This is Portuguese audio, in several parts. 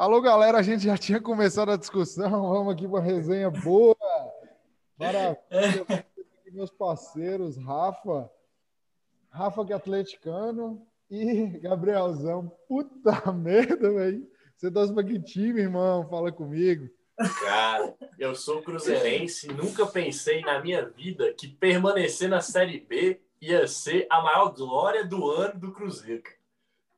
Alô, galera, a gente já tinha começado a discussão, vamos aqui para uma resenha boa. Maravilha. Meus parceiros, Rafa, Rafa que é atleticano e Gabrielzão. Puta merda, velho. Você torce para que time, irmão? Fala comigo. Cara, eu sou cruzeirense, nunca pensei na minha vida que permanecer na Série B ia ser a maior glória do ano do Cruzeiro.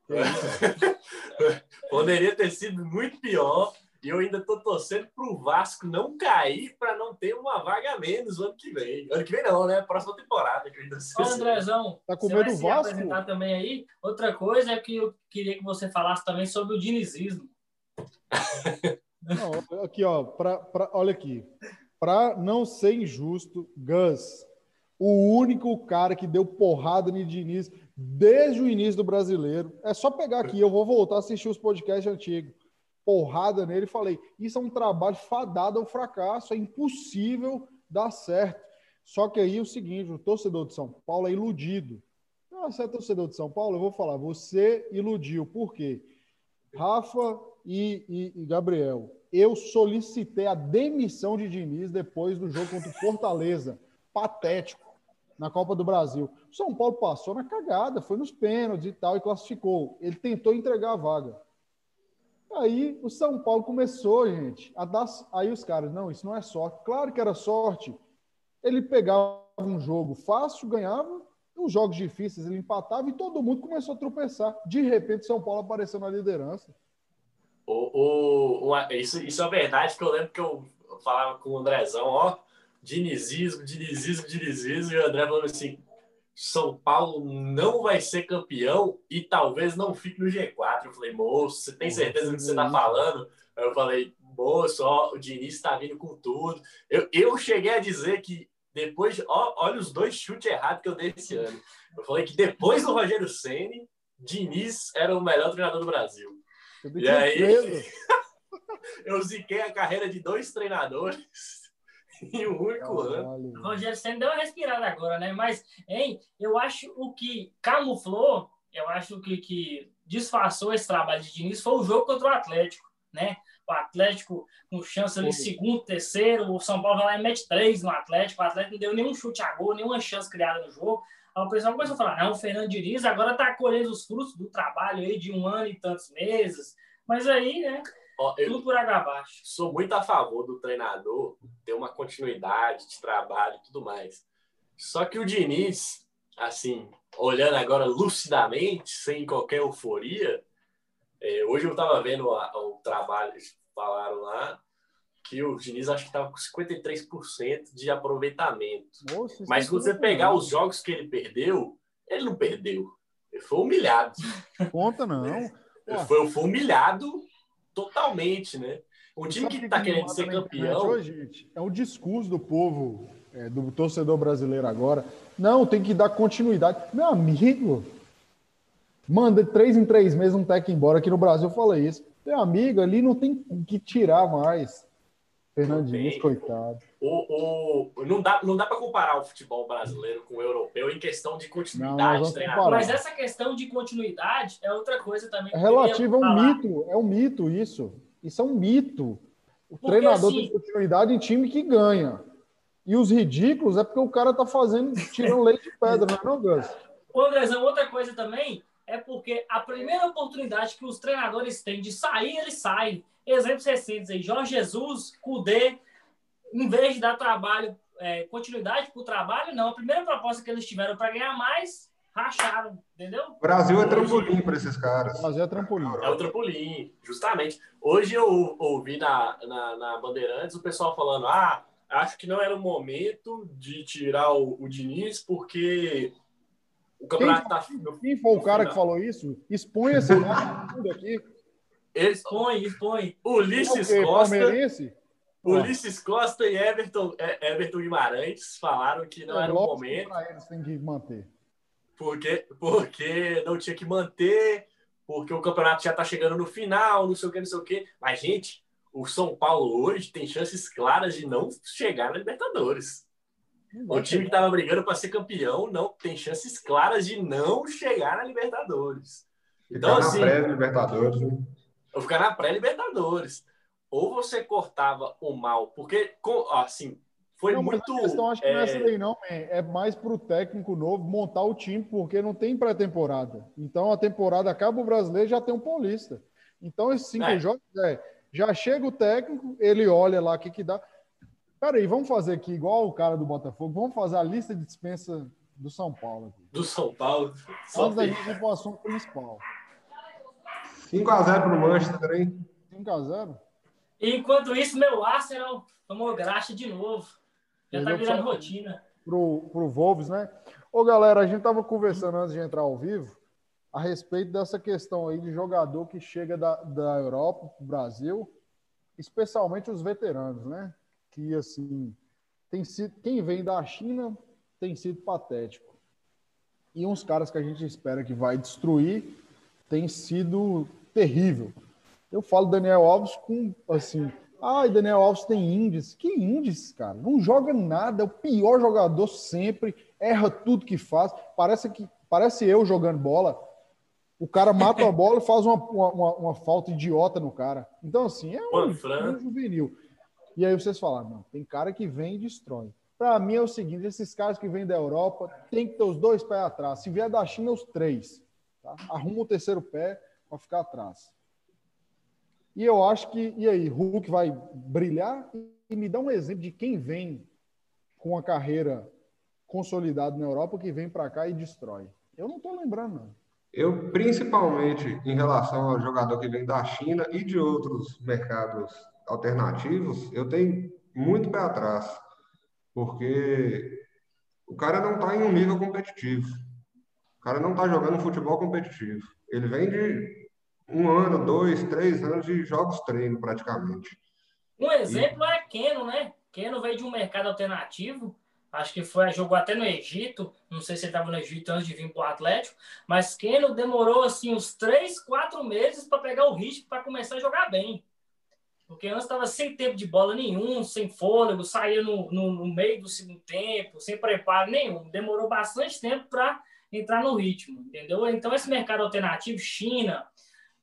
Poderia ter sido muito pior. E eu ainda tô torcendo pro Vasco não cair para não ter uma vaga a menos ano que vem. Ano que vem não, né? Próxima temporada. Que ainda Ô, Andrezão, tá com medo do Vasco? apresentar também aí. Outra coisa é que eu queria que você falasse também sobre o dinizismo. Não, aqui, ó, pra, pra, olha aqui. Para não ser injusto, Gus, o único cara que deu porrada no Diniz desde o início do brasileiro. É só pegar aqui, eu vou voltar a assistir os podcasts antigos. Porrada nele, falei, isso é um trabalho fadado ao fracasso, é impossível dar certo. Só que aí é o seguinte, o torcedor de São Paulo é iludido. Ah, você é torcedor de São Paulo? Eu vou falar, você iludiu. Por quê? Rafa e, e, e Gabriel, eu solicitei a demissão de Diniz depois do jogo contra o Fortaleza. Patético na Copa do Brasil. O São Paulo passou na cagada, foi nos pênaltis e tal, e classificou. Ele tentou entregar a vaga. Aí o São Paulo começou, gente, a dar. Aí os caras, não, isso não é sorte. Claro que era sorte. Ele pegava um jogo fácil, ganhava, os jogos difíceis ele empatava e todo mundo começou a tropeçar. De repente, São Paulo apareceu na liderança. O, o, isso, isso é verdade, que eu lembro que eu falava com o Andrezão, ó, dinizismo, dinizismo, dinizismo, e o André falando assim, São Paulo não vai ser campeão e talvez não fique no G4. Eu falei, moço, você tem certeza do que você está falando? Eu falei, moço, ó, o Diniz está vindo com tudo. Eu, eu cheguei a dizer que depois, ó, olha os dois chutes errados que eu dei esse ano. Eu falei que depois do Rogério Ceni, Diniz era o melhor treinador do Brasil. E aí, eu ziquei a carreira de dois treinadores em um único ano. Rogério Senna deu uma respirada agora, né? Mas, hein, eu acho o que camuflou, eu acho que, que disfarçou esse trabalho de Diniz foi o jogo contra o Atlético, né? O Atlético com chance ali, segundo, terceiro, o São Paulo vai lá e mete três no Atlético, o Atlético não deu nenhum chute a gol, nenhuma chance criada no jogo. Aí o pessoal começou a falar, não, o Fernando Diniz agora está colhendo os frutos do trabalho aí de um ano e tantos meses. Mas aí, né, Ó, eu tudo por água abaixo. sou muito a favor do treinador ter uma continuidade de trabalho e tudo mais. Só que o Diniz, assim, olhando agora lucidamente, sem qualquer euforia, é, hoje eu estava vendo o trabalho, eles falaram lá, que o Diniz acho que estava com 53% de aproveitamento. Isso Mas é se você pegar errado. os jogos que ele perdeu, ele não perdeu. Ele foi humilhado. Conta não. Ele Pô. foi, foi humilhado totalmente, né? Um time que está me querendo ser campeão. Hoje, é o discurso do povo, é, do torcedor brasileiro agora. Não, tem que dar continuidade. Meu amigo, manda três em três meses um técnico embora. Aqui no Brasil eu falei isso. Meu amigo, ali não tem que tirar mais. Fernandinho, coitado. O, o, não dá, não dá para comparar o futebol brasileiro com o europeu em questão de Não, continuidade vamos treinador. comparar. Mas essa questão de continuidade é outra coisa também. É relativo, é um mito. É um mito isso. Isso é um mito. O Porque, treinador assim- tem continuidade em time que ganha. E os ridículos é porque o cara tá fazendo, tirando leite de pedra, não é não, Gus? Ô, Andrezão, outra coisa também é porque a primeira oportunidade que os treinadores têm de sair, eles saem. Exemplos recentes aí, Jorge Jesus, Cudê, em vez de dar trabalho, é, continuidade para o trabalho, não. A primeira proposta que eles tiveram para ganhar mais, racharam, entendeu? O Brasil é trampolim para esses caras. Mas é trampolim. É o trampolim, justamente. Hoje eu ouvi na, na, na Bandeirantes o pessoal falando: ah, acho que não era o momento de tirar o, o Diniz, porque o Quem, campeonato tá. quem foi o cara que falou isso? Expõe esse nome tudo aqui. Expõe, expõe. Ulisses É o? Costa. Palmeirense? Ulisses Costa e Everton, é, Everton Guimarães falaram que não É era o momento, pra eles tem que manter. porque, porque não tinha que manter, porque o campeonato já está chegando no final, não sei o que, não sei o que. Mas, gente, o São Paulo hoje tem chances claras de não chegar na Libertadores. O time que estava brigando para ser campeão não tem chances claras de não chegar na Libertadores. Ficar Então, na assim, pré-Libertadores. né? ou ficar na pré-Libertadores. Ou você cortava o mal, porque, assim, foi não, muito. Mas a questão acho que é... não é essa daí, não, man. É mais para o técnico novo montar o time, porque não tem pré-temporada. Então a temporada acaba o brasileiro já tem um paulista. Então esses cinco é. jogos é. Já chega o técnico, ele olha lá o que, que dá. Peraí, vamos fazer aqui, igual o cara do Botafogo, vamos fazer a lista de dispensa do São Paulo. Aqui. Do São Paulo? Antes da gente ir para o assunto principal. 5x0 para o Manchester, hein? 5x0? Enquanto isso, meu Arsenal tomou graxa de novo. Já tá virando rotina. Pro, pro Wolves, né? Ô, galera, a gente tava conversando antes de entrar ao vivo a respeito dessa questão aí de jogador que chega da, da Europa pro Brasil, especialmente os veteranos, né? Que, assim, tem sido, quem vem da China tem sido patético. E uns caras que a gente espera que vai destruir tem sido terrível. Eu falo Daniel Alves com, assim, Ai, Daniel Alves tem índice. Que índice, cara? Não joga nada, é o pior jogador sempre, erra tudo que faz. Parece que parece eu jogando bola. O cara mata a bola e faz uma, uma, uma, falta idiota no cara. Então, assim, é um, um juvenil. E aí vocês falam, não, tem cara que vem e destrói. Para mim é o seguinte: esses caras que vêm da Europa tem que ter os dois pés atrás. Se vier da China, os três. Tá? Arruma o terceiro pé para ficar atrás. E eu acho que, e aí, Hulk vai brilhar? E me dá um exemplo de quem vem com a carreira consolidada na Europa que vem para cá e destrói. Eu não estou lembrando, não. Eu, principalmente em relação ao jogador que vem da China e de outros mercados alternativos, eu tenho muito pé atrás, porque o cara não está em um nível competitivo. O cara não está jogando futebol competitivo. Ele vem de um ano, dois, três anos de jogos treino, praticamente. Um exemplo e... é Keno, né? Keno veio de um mercado alternativo, acho que foi, jogou até no Egito, não sei se ele estava no Egito antes de vir para o Atlético, mas Keno demorou assim uns três, quatro meses para pegar o ritmo para começar a jogar bem. Porque antes estava sem tempo de bola nenhum, sem fôlego, saía no, no, no meio do segundo tempo, sem preparo nenhum. Demorou bastante tempo para entrar no ritmo, entendeu? Então, esse mercado alternativo, China,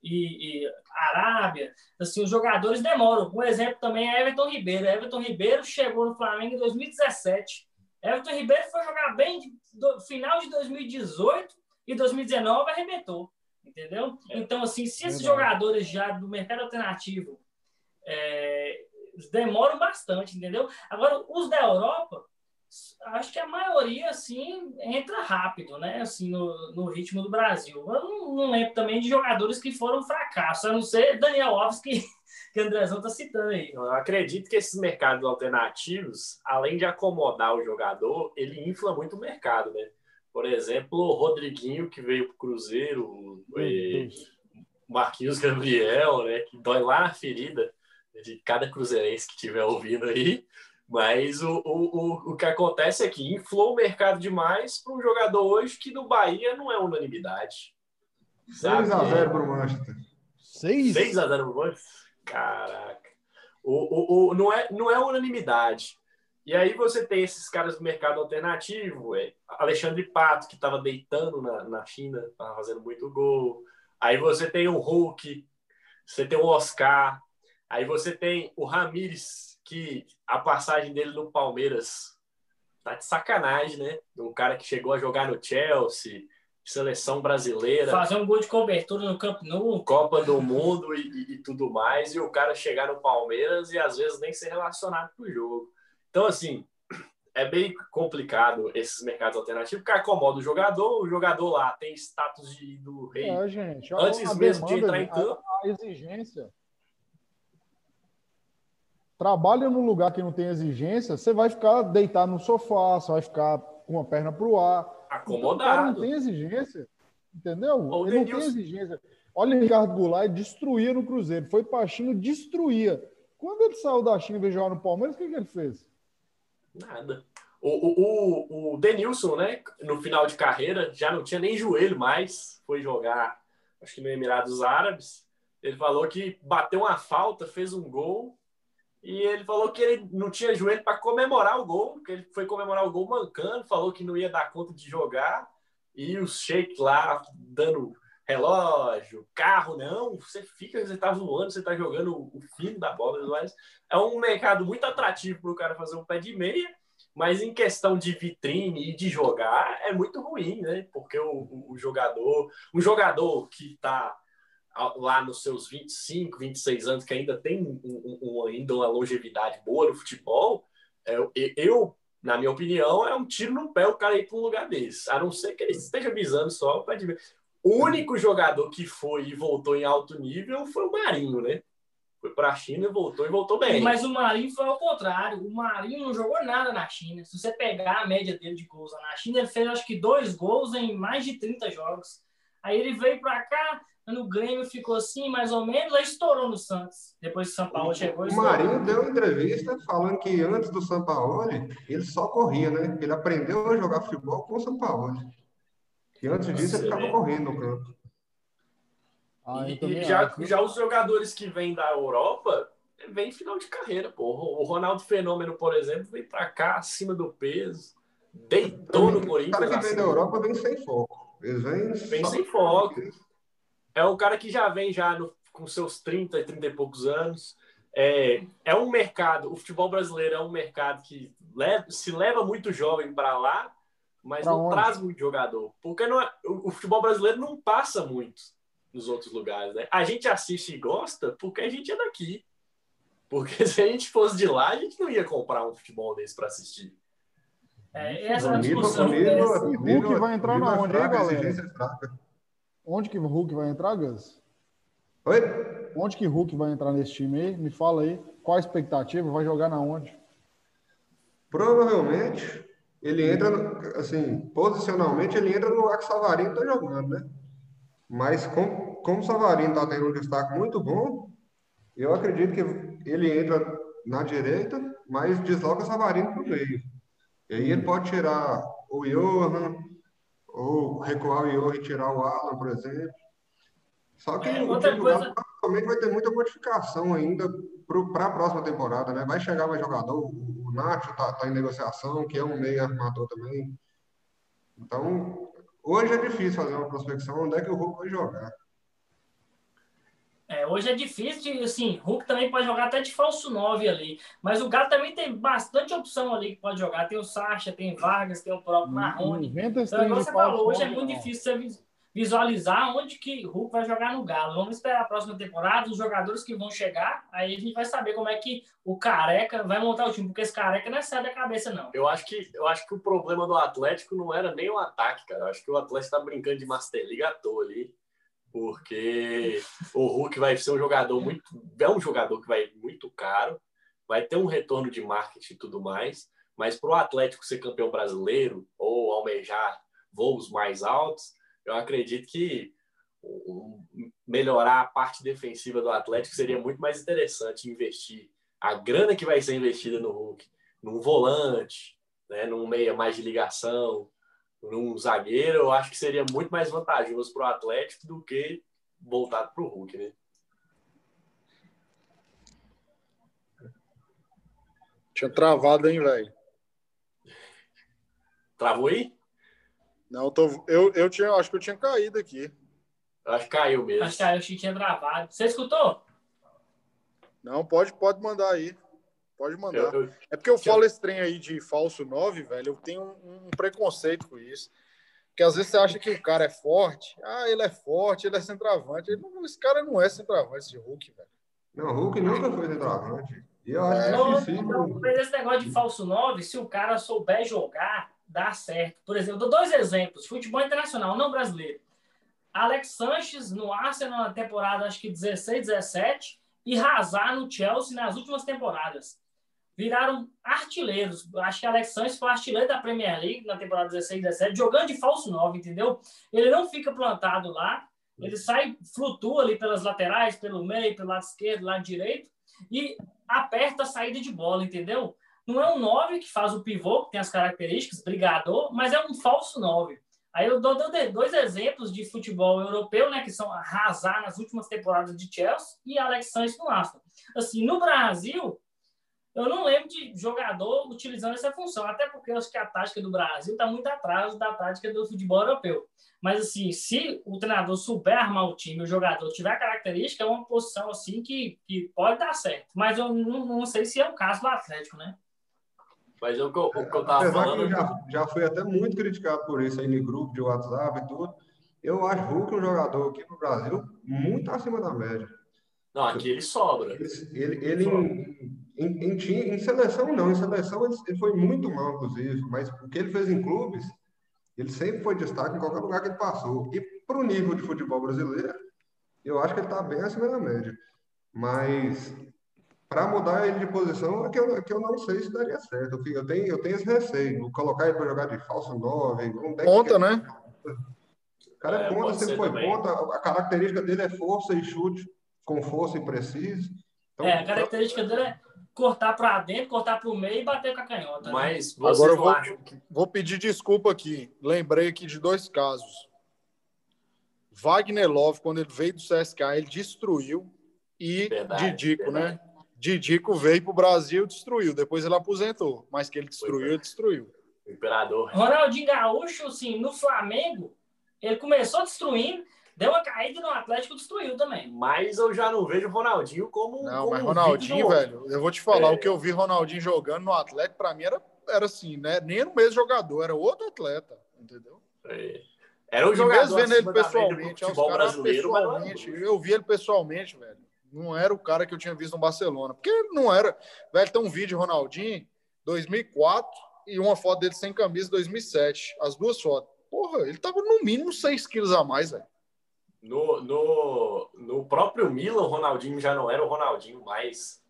e, e, Arábia, assim, os jogadores demoram. Um exemplo também é Everton Ribeiro. Everton Ribeiro chegou no Flamengo em 2017. Everton Ribeiro foi jogar bem do final de 2018 e 2019 arrebentou. Entendeu? É. Então, assim, se esses jogadores já do mercado alternativo é, demoram bastante, entendeu? Agora, os da Europa, acho que a maioria, assim, entra rápido, né? Assim, no, no ritmo do Brasil. Eu não, não, lembro também de jogadores que foram fracassos, a não ser Daniel Alves, que, que o Andrezão está citando aí. Eu acredito que esses mercados alternativos, além de acomodar o jogador, ele infla muito o mercado, né? Por exemplo, o Rodriguinho, que veio para o Cruzeiro, o Marquinhos Gabriel, né? Que dói lá na ferida de cada cruzeirense que estiver ouvindo aí. Mas o, o, o, que acontece é que inflou o mercado demais para um jogador hoje que no Bahia não é unanimidade. 6x0 para o Manchester. 6x0 para o Manchester? Caraca. O, o, o, não, é, não é unanimidade. E aí você tem esses caras do mercado alternativo, é, Alexandre Pato, que estava deitando na, na China, estava fazendo muito gol. Aí você tem o Hulk, você tem o Oscar, aí você tem o Ramires, que a passagem dele no Palmeiras tá de sacanagem, né? Um cara que chegou a jogar no Chelsea, seleção brasileira. Fazer um gol de cobertura no Campo Nou. Copa do Mundo e, e, e, tudo mais, e o cara chegar no Palmeiras e às vezes nem ser relacionado com o jogo. Então, assim, é bem complicado esses mercados alternativos, porque acomoda o jogador, o jogador lá tem status de, do rei. É, gente, antes mesmo de entrar em campo. A, a exigência trabalha num lugar que não tem exigência, você vai ficar deitado no sofá, você vai ficar com a perna para o ar. Acomodado. Então, não tem exigência. Entendeu? Ou ele não tem exigência. Olha o Ricardo Goulart, destruía no Cruzeiro. Foi para a China, destruía. Quando ele saiu da China e veio jogar no Palmeiras, o que, que ele fez? Nada. O, o, o, o Denilson, né, no final de carreira, já não tinha nem joelho mais. Foi jogar, acho que no Emirados Árabes. Ele falou que bateu uma falta, fez um gol e ele falou que ele não tinha joelho para comemorar o gol, que ele foi comemorar o gol mancando, falou que não ia dar conta de jogar. E os Sheik lá dando relógio, carro, não. Você fica, você tá voando, você tá jogando o fino da bola, mas é um mercado muito atrativo para o cara fazer um pé de meia, mas em questão de vitrine e de jogar é muito ruim, né? Porque o, o jogador, um jogador que tá lá nos seus 25, 26 anos, que ainda tem um, um, ainda uma longevidade boa no futebol, é, eu, na minha opinião, é um tiro no pé o cara ir para um lugar desse. A não ser que ele esteja visando só para O único jogador que foi e voltou em alto nível foi o Marinho, né? Foi para a China, voltou e voltou bem. Mas o Marinho foi ao contrário. O Marinho não jogou nada na China. Se você pegar a média dele de gols na China, ele fez acho que dois gols em mais de 30 jogos. Aí ele veio para cá, no Grêmio ficou assim, mais ou menos, aí estourou no Santos. Depois que o São Paulo chegou. O Marinho deu uma entrevista falando que antes do São Paulo ele só corria, né? Ele aprendeu a jogar futebol com o São Paulo. E antes disso ele ficava correndo no campo. Ah, e já, já os jogadores que vêm da Europa vêm final de carreira, pô. O Ronaldo Fenômeno, por exemplo, vem para cá acima do peso, deitou no Corinthians. O cara que vem da Europa vem sem foco. Eles vêm, vem sem foco é um cara que já vem já no, com seus 30, 30 e poucos anos. É, é um mercado, o futebol brasileiro é um mercado que leva, se leva muito jovem para lá, mas pra não onde? traz muito jogador. Porque não é, o, o, futebol brasileiro não passa muito nos outros lugares. Né? A gente assiste e gosta porque a gente é daqui. Porque se a gente fosse de lá, a gente não ia comprar um futebol desse para assistir. É, essa discussão. O Hulk vai entrar na onde aí, galera? Onde que o Hulk vai entrar, Gus? Oi? Onde que o Hulk vai entrar nesse time aí? Me fala aí. Qual a expectativa? Vai jogar na onde? Provavelmente ele entra, assim, posicionalmente ele entra no lugar que o Savarino tá jogando, né? Mas com, como o Savarino tá tendo um destaque muito bom, eu acredito que ele entra na direita, mas desloca o Savarino pro meio. E aí ele pode tirar o Johan, ou recuar o Iorra e tirar o Alan, por exemplo. Só que é, o time coisa... vai ter muita modificação ainda para a próxima temporada, né? Vai chegar mais jogador, o Nacho está tá em negociação, que é um meio armador também. Então, hoje é difícil fazer uma prospecção onde é que o Hulk vai jogar. É, hoje é difícil, assim, Hulk também pode jogar até de falso 9 ali, mas o Galo também tem bastante opção ali que pode jogar, tem o Sacha, tem Vargas, tem o próprio Marrone. Então, igual você falou, hoje é muito difícil você visualizar onde que Hulk vai jogar no Galo. Vamos esperar a próxima temporada, os jogadores que vão chegar, aí a gente vai saber como é que o Careca vai montar o time, porque esse Careca não é sai da cabeça, não. Eu acho que, eu acho que o problema do Atlético não era nem o ataque, cara. Eu acho que o Atlético tá brincando de Master League à toa ali porque o Hulk vai ser um jogador muito. É um jogador que vai muito caro, vai ter um retorno de marketing e tudo mais, mas para o Atlético ser campeão brasileiro ou almejar voos mais altos, eu acredito que melhorar a parte defensiva do Atlético seria muito mais interessante investir a grana que vai ser investida no Hulk num volante, né, num meia mais de ligação, num zagueiro, eu acho que seria muito mais vantajoso para o Atlético do que voltado para o Hulk, né? Tinha travado, hein, velho? Travou aí? Não, tô, eu, eu tinha, acho que eu tinha caído aqui. Acho que caiu mesmo. Acho que caiu, que tinha travado. Você escutou? Não, pode, pode mandar aí. Pode mandar. Eu, eu, é porque eu falo esse trem aí de falso 9, velho. Eu tenho um, um, preconceito com isso. Porque às vezes você acha que o cara é forte. Ah, ele é forte, ele é centroavante. Ele esse cara não é centroavante, esse Hulk, velho. Não, Hulk nunca foi centroavante. E eu acho é, difícil. Mas esse negócio de falso 9, se o cara souber jogar, dá certo. Por exemplo, eu dou dois exemplos. Futebol internacional, não brasileiro. Alex Sanches no Arsenal na temporada, acho que 16, 17. E Hazard no Chelsea nas últimas temporadas viraram artilheiros. Acho que Alex Sanches foi artilheiro da Premier League na temporada 16 17, jogando de falso 9, entendeu? Ele não fica plantado lá, ele sai, flutua ali pelas laterais, pelo meio, pelo lado esquerdo, lado direito, e aperta a saída de bola, entendeu? Não é um 9 que faz o pivô, que tem as características, brigador, mas é um falso 9. Aí eu dou dois exemplos de futebol europeu, né, que são Hazard nas últimas temporadas de Chelsea e Alex Sanches no Arsenal. Assim, no Brasil, eu não lembro de jogador utilizando essa função, até porque eu acho que a tática do Brasil está muito atrás da tática do futebol europeu. Mas, assim, se o treinador souber armar o time, o jogador tiver a característica, é uma posição, assim, que, que pode dar certo. Mas eu não, não sei se é o caso do Atlético, né? Mas é o que eu, o que eu tava Apesar falando. eu já, já fui até muito criticado por isso aí no grupo de WhatsApp e tudo. Eu acho o Hulk um jogador aqui no Brasil muito acima da média. Não, aqui ele sobra. Ele, ele, ele em, em, em, time- em seleção não, em seleção ele, ele foi muito mal, inclusive, mas o que ele fez em clubes, ele sempre foi destaque em qualquer lugar que ele passou. E para o nível de futebol brasileiro, eu acho que ele está bem acima da média. Mas para mudar ele de posição é que eu, é que eu não sei se daria certo. Eu, eu tenho, eu tenho esse receio. Colocar ele para jogar de falso 9, não tem Ponta, né? O cara é É, ponta, sempre foi também. ponta. A característica dele é força e chute, com força e preciso. Então, É, a característica dele é cortar para dentro, cortar para o meio e bater com a canhota. né? Mas Agora eu não vou- acham. Vou pedir desculpa aqui. Lembrei aqui de dois casos. Wagner Love, quando ele veio do CSK, ele destruiu. E Verdade, Didico, verdade. né? Didico veio para o Brasil e destruiu. Depois ele aposentou. Mas que ele destruiu, ele destruiu. O imperador. Ronaldinho Gaúcho, assim, no Flamengo, ele começou destruindo, deu uma caída no Atlético, destruiu também. Mas eu já não vejo o Ronaldinho como. Não, como mas Ronaldinho, velho, eu vou te falar, É. o que eu vi Ronaldinho jogando no Atlético, pra mim era, era assim, né? Nem era o mesmo jogador, era outro atleta, entendeu? É. Era um E jogador mesmo vendo ele pessoalmente, é, os caras pessoalmente, eu vi ele pessoalmente, velho. Não era o cara que eu tinha visto no Barcelona. Porque ele não era. Velho, tem um vídeo de Ronaldinho, 2004, e uma foto dele sem camisa, 2007. As duas fotos. Porra, ele tava no mínimo 6 quilos a mais, velho. No, no, no próprio Milan, o Ronaldinho já não era o Ronaldinho mais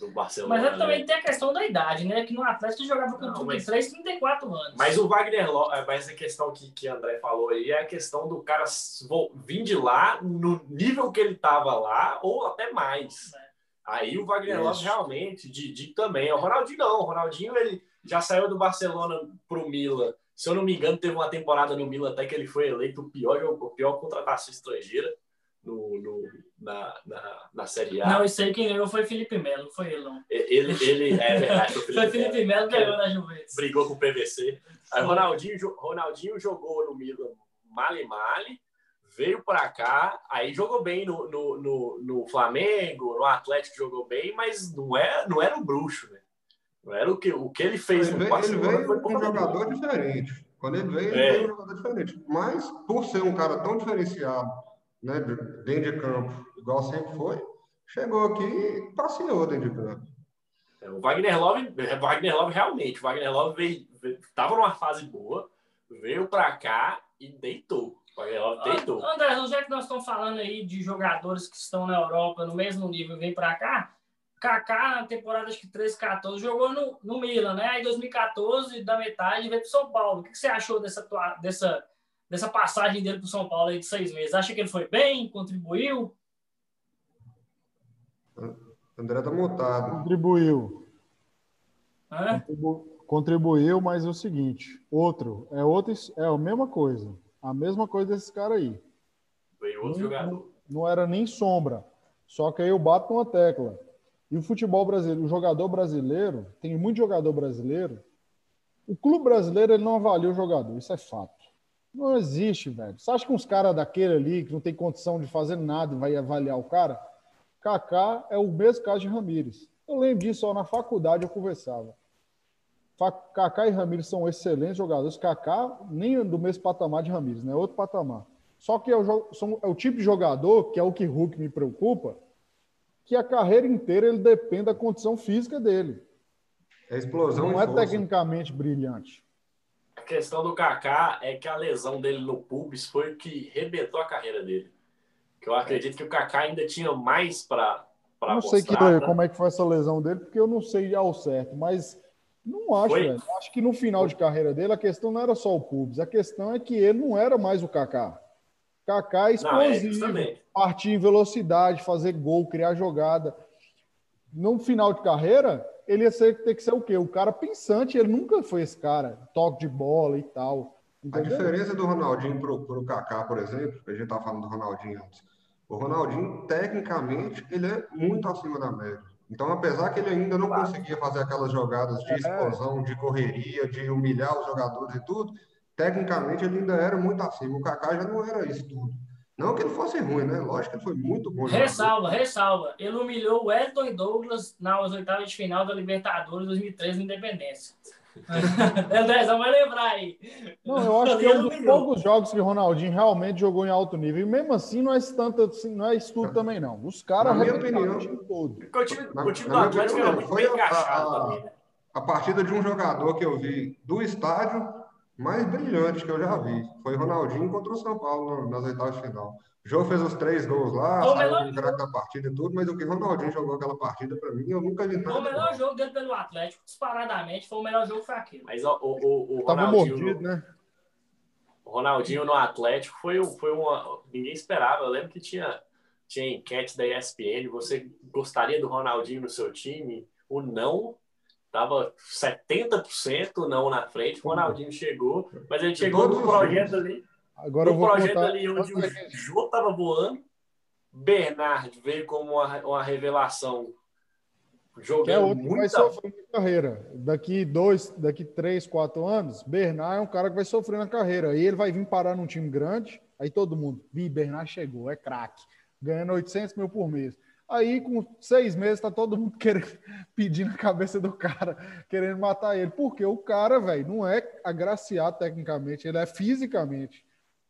do Barcelona. Mas é, né? também tem a questão da idade, né? Que no Atlético jogava com Não, 33, 34 anos. Mas o Wagner Love, mas a questão que, que André falou aí é a questão do cara vir de lá no nível que ele tava lá, ou até mais. É. Aí o Wagner Isso. Love realmente, Didi também. O Ronaldinho não. O Ronaldinho ele já saiu do Barcelona pro Milan. Se eu não me engano, teve uma temporada no Milan até que ele foi eleito o pior, a pior contratação estrangeira no, no- na, na, na Série A. Não, isso aí quem ganhou foi Felipe Melo, foi ele, não. Ele, ele é verdade, foi o Foi Felipe Melo Felipe Melo que ganhou na Juventus. brigou com o PVC. Aí Ronaldinho, Ronaldinho jogou no Milan male male, veio pra cá, aí jogou bem no, no, no, no Flamengo, no Atlético jogou bem, mas não, é, não era o bruxo, né? Não era o que, o que ele fez Ele no veio, ele Barcelona veio foi um jogador gol. diferente. Quando ele veio, ele É. veio um jogador diferente. Mas, por ser um cara tão diferenciado, né, de- dentro de campo, igual sempre foi, chegou aqui e passeou dentro de campo. É, O Wagner Love, o Wagner Love realmente, o Wagner Love veio, veio, tava numa fase boa, veio pra cá e deitou. O Wagner Love deitou. André, já que nós estamos falando aí de jogadores que estão na Europa no mesmo nível e vem para cá, Kaká, na temporada acho que 13, 14, jogou no, no Milan, né? Aí 2014, da metade, veio para São Paulo. O que, que você achou dessa, tua- dessa, dessa passagem dele para São Paulo aí de seis meses? Acha que ele foi bem, contribuiu? André tá mutado. Contribuiu. Contribu- Contribuiu, mas é o seguinte: outro, é outro, é a mesma coisa. A mesma coisa desses caras aí. Veio outro Não- jogador. Não era nem sombra. Só que aí eu bato uma tecla. E o futebol brasileiro, o jogador brasileiro, tem muito jogador brasileiro. O clube brasileiro ele não avalia o jogador, isso é fato. Não existe, velho. Você acha que uns caras daquele ali, que não tem condição de fazer nada, vai avaliar o cara? Kaká é o mesmo caso de Ramires. Eu lembro disso, na faculdade eu conversava. Kaká e Ramires são excelentes jogadores. Kaká nem do mesmo patamar de Ramires, né? Outro patamar. Só que é o, é o tipo de jogador, que é o que Hulk me preocupa, que a carreira inteira ele depende da condição física dele. É explosão Não é força. tecnicamente brilhante. A questão do Kaká é que a lesão dele no pubis foi o que rebentou a carreira dele. Que eu acredito que o Kaká ainda tinha mais para Eu não sei que, mostrar. né? como é que foi essa lesão dele, porque eu não sei ao certo, mas não acho. Acho que no final de carreira dele, a questão não era só o pubis, a questão é que ele não era mais o Kaká. Kaká é Não, é explosivo, partir em velocidade, fazer gol, criar jogada. No final de carreira, ele ia ser, ter que ser o quê? O cara pensante, ele nunca foi esse cara, toque de bola e tal. A Entendeu? diferença do Ronaldinho pro, pro Kaká, por exemplo, que a gente tava falando do Ronaldinho antes. O Ronaldinho, tecnicamente, ele é muito acima da média. Então, apesar que ele ainda não conseguia fazer aquelas jogadas de É. explosão, de correria, de humilhar os jogadores e tudo, tecnicamente ele ainda era muito acima. O Kaká já não era isso tudo. Não que ele fosse ruim, né? Lógico que ele foi muito bom. jogador. Ressalva, ressalva. Ele humilhou o Elton e Douglas nas oitavas de final da Libertadores 2013 na Independência. Andrezão vai lembrar aí. Não, eu acho que é Ele um dos humilhou. poucos jogos que o Ronaldinho realmente jogou em alto nível. E mesmo assim, não é tanto assim, não é isso tudo também, não. Os caras Na minha arrebentaram opinião- o time todo. O time, Na- o time do Atlético era muito bem encaixado a- também, né? A partida de um jogador que eu vi do estádio mais brilhante que eu já vi. Foi Ronaldinho contra o São Paulo nas oitavas de final. O jogo fez os três gols lá, o saiu melhor craque da partida e tudo, mas o que Ronaldinho jogou aquela partida, pra mim, eu nunca vi Foi o nada. melhor jogo dele pelo Atlético, disparadamente. Foi o melhor jogo foi aquele. Mas o, o, o Tava Ronaldinho, mordido, né? o Ronaldinho no Atlético foi, um- foi uma. Ninguém esperava. Eu lembro que tinha, tinha enquete da ESPN. Você gostaria do Ronaldinho no seu time? O não tava 70% não na frente. O Ronaldinho chegou, mas ele chegou no projeto ali. Agora eu vou projeto contar. ali onde o Jô tava voando. Bernard veio como uma, uma revelação. Que é Jogando outro que vai muita sofrer na carreira. Daqui dois, daqui três, quatro anos, Bernard é um cara que vai sofrer na carreira. Aí ele vai vir parar num time grande, aí todo mundo, vi, Bernard chegou, é craque, ganhando 800 mil por mês. Aí, com seis meses, tá todo mundo querendo, pedindo a cabeça do cara, querendo matar ele. Porque o cara, velho, não é agraciado tecnicamente, ele é fisicamente.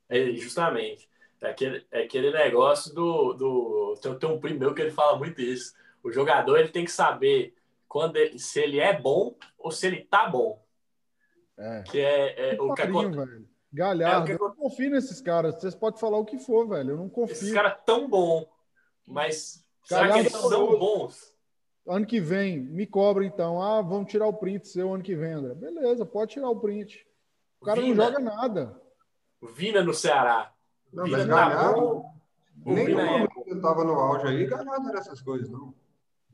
É, justamente. É aquele, é aquele negócio do. do tem, tem um primo meu que ele fala muito isso. O jogador ele tem que saber quando ele- se ele é bom ou se ele tá bom. É. Que é, é o que acontece. velho. Galhardo, É, o que eu não confio nesses caras. Vocês podem falar o que for, velho. Eu não confio. Esses caras tão bom, mas será que eles são bons? Ano que vem, me cobra então. Ah, vamos tirar o print seu ano que vem, André. Beleza, pode tirar o print. O cara não Vina. joga nada. Vina no Ceará. Não, Vina mas tá bom. Nem no Vina é tava no auge aí, Galhardo era essas coisas, não.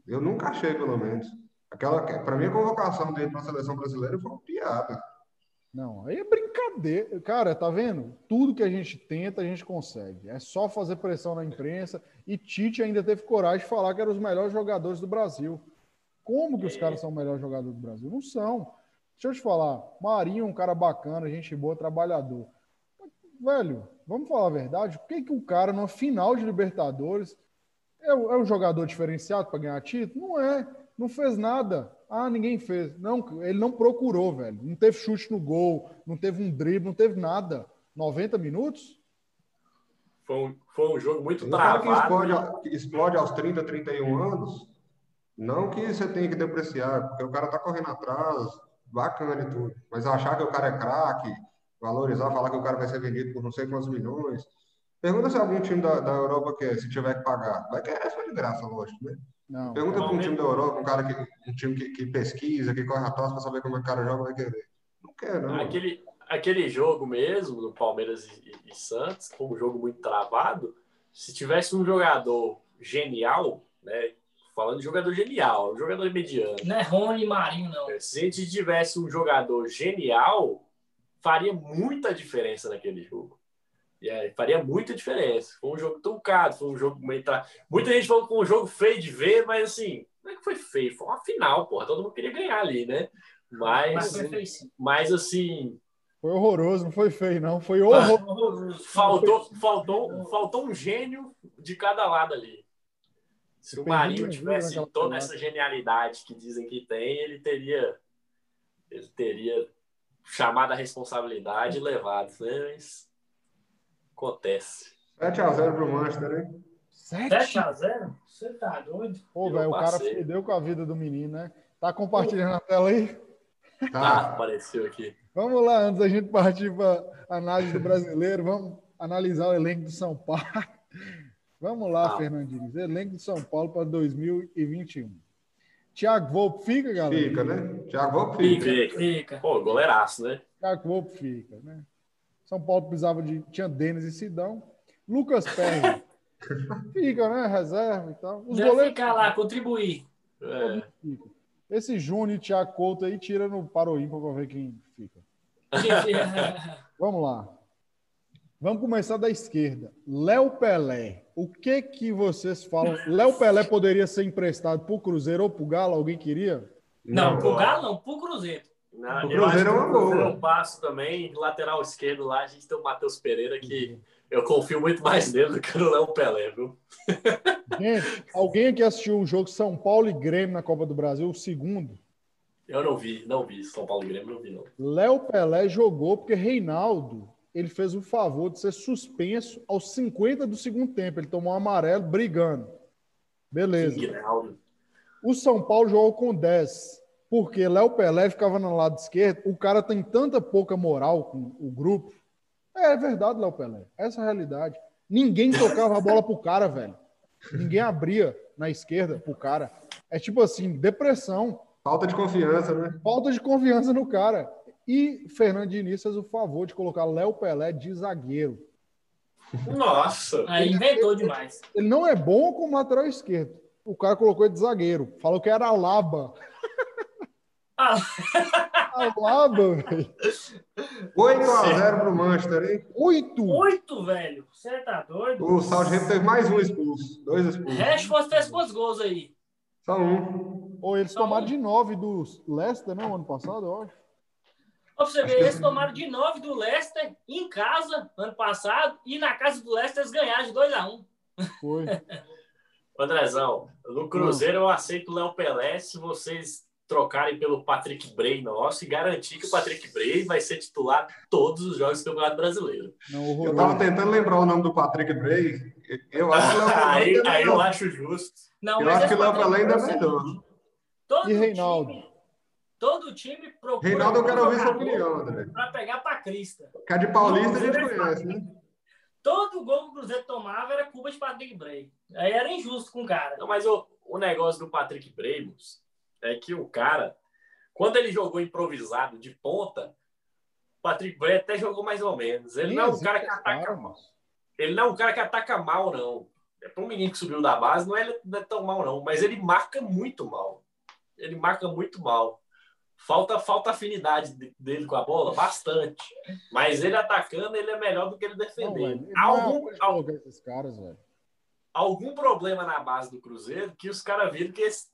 Eu nunca achei, pelo menos. Aquela, pra mim, a convocação dele pra seleção brasileira foi uma piada. Não, aí é brincadeira. Cara, tá vendo? Tudo que a gente tenta, a gente consegue. É só fazer pressão na imprensa. E Tite ainda teve coragem de falar que eram os melhores jogadores do Brasil. Como que os caras são os melhores jogadores do Brasil? Não são. Deixa eu te falar. Marinho é um cara bacana, gente boa, trabalhador. Velho, vamos falar a verdade. Por que, que o cara, numa final de Libertadores, é, o- é um jogador diferenciado para ganhar título? Não é. Não fez nada. Ah, ninguém fez. Não, ele não procurou, velho. Não teve chute no gol, não teve um drible, não teve nada. 90 minutos? Foi um, foi um jogo muito O cara que travado. explode, que explode aos 30, 31 anos, não que você tenha que depreciar, porque o cara tá correndo atrás, bacana e tudo. Mas achar que o cara é craque, valorizar, falar que o cara vai ser vendido por não sei quantos milhões. Pergunta se algum time da, da Europa quer, se tiver que pagar. Vai querer só de graça, lógico, né? Não. Pergunta para um time da Europa, um cara que, um time que, que pesquisa, que corre atrás para saber como é que o cara joga, vai querer. Não quer, não. Aquele, aquele jogo mesmo, do Palmeiras e, e- Santos, foi um jogo muito travado. Se tivesse um jogador genial, né? Falando de jogador genial, um jogador mediano. Não é Rony Marinho, não. Se a gente tivesse um jogador genial, faria muita diferença naquele jogo. E aí, faria muita diferença. Foi um jogo truncado, foi um jogo. Muita gente falou que foi um jogo feio de ver, mas assim, não é que foi feio, foi uma final, porra. Todo mundo queria ganhar ali, né? Mas Mas, foi feio sim. mas assim, Foi horroroso, não foi feio, não. Foi Ah, horroroso. Faltou, faltou, faltou um gênio de cada lado ali. Se o Marinho tivesse toda essa genialidade que dizem que tem, ele teria ele teria chamado a responsabilidade e levado, né? Mas acontece. 7x0 pro Manchester, hein? 7? 7x0? Você tá doido? Pô, velho, o cara fudeu com a vida do menino, né? Tá compartilhando a tela aí? Ah, Tá. apareceu aqui. Vamos lá, antes da gente partir para análise do brasileiro, vamos analisar o elenco do São Paulo. Vamos lá, Ah. Fernandinho. Elenco do São Paulo para 2021. Thiago Volpe fica, galera? Fica, né? Thiago Volpe fica. Fica. Fica. Pô, goleiraço, né? Thiago Volpe fica, né? São Paulo precisava de. Tinha Denis e Sidão. Lucas Perry. fica, né? Reserva e tal. Os Deve goleiros ficar lá, contribuir. É. Esse Júnior e Thiago Couto aí tira no Paroímpa para ver quem fica. Vamos lá. Vamos começar da esquerda. Léo Pelé. O que que vocês falam? Léo Pelé poderia ser emprestado para o Cruzeiro ou para o Galo? Alguém queria? Não, Não, pro Galo não, pro Cruzeiro. Não, O eu acho Cruzeiro que é uma boa. eu passo também, lateral esquerdo lá, a gente tem o Matheus Pereira, que eu confio muito mais nele do que no Léo Pelé, viu? Gente, alguém aqui assistiu o jogo São Paulo e Grêmio na Copa do Brasil, o segundo? Eu não vi, não vi. São Paulo e Grêmio não vi, não. Léo Pelé jogou porque Reinaldo ele fez o favor de ser suspenso aos 50 do segundo tempo. Ele tomou um amarelo brigando. Beleza. Guinaldo. O São Paulo jogou com 10, porque Léo Pelé ficava no lado esquerdo. O cara tem tanta pouca moral com o grupo. É, é verdade, Léo Pelé. Essa é a realidade. Ninguém tocava a bola pro cara, velho. Ninguém abria na esquerda pro cara. É tipo assim, depressão. Falta de confiança, né? Falta de confiança no cara. E Fernando Diniz fez o favor de colocar Léo Pelé de zagueiro. Nossa! Aí inventou demais. Ele não é bom como lateral esquerdo. O cara colocou ele de zagueiro. Falou que era Alaba. Ah, Alaba, velho. 8x0 pro Manchester, hein? Oito. oito, velho. Você tá doido? O Southampton teve mais um expulso. Dois expulsos. Rashford fez quantos gols aí? Só um. Ou eles Só tomaram um. de nove do Leicester, né? O ano passado, eu acho. Ó, Pra você ver, eles tomaram de 9 do Leicester em casa ano passado e na casa do Leicester eles ganharam de 2 a 1 Foi. Andrezão, no Cruzeiro eu aceito o Léo Pelé se vocês trocarem pelo Patrick Bray nosso e garantir que o Patrick Bray vai ser titular todos os jogos do Campeonato Brasileiro. Não, Eu tava tentando lembrar o nome do Patrick Bray. Eu acho que Léo aí, ainda é aí eu acho justo. Não, Eu mas acho que esse o Léo Pelé ainda é Bray, melhor. Todo E Reinaldo? Time, todo time procura. Reinaldo, eu quero ouvir sua opinião, André. Pra pegar pra crista. Que a de Paulista a gente conhece, né? Todo gol que o Cruzeiro tomava era culpa de Patrick Bray. Aí era injusto com o cara. Não, mas o, o negócio do Patrick Bremos é que o cara, quando ele jogou improvisado de ponta, o Patrick Bray até jogou mais ou menos. Ele Nem não é um cara que ataca cara, mal. Ele não é um cara que ataca mal, não. É para um menino que subiu da base, não é, não é tão mal, não. Mas ele marca muito mal. Ele marca muito mal. Falta, falta afinidade de- dele com a bola, bastante. Mas ele atacando, ele é melhor do que ele defendendo. Não é algum, hora de al- colocar esses caras, algum problema na base do Cruzeiro que os caras viram que, esse-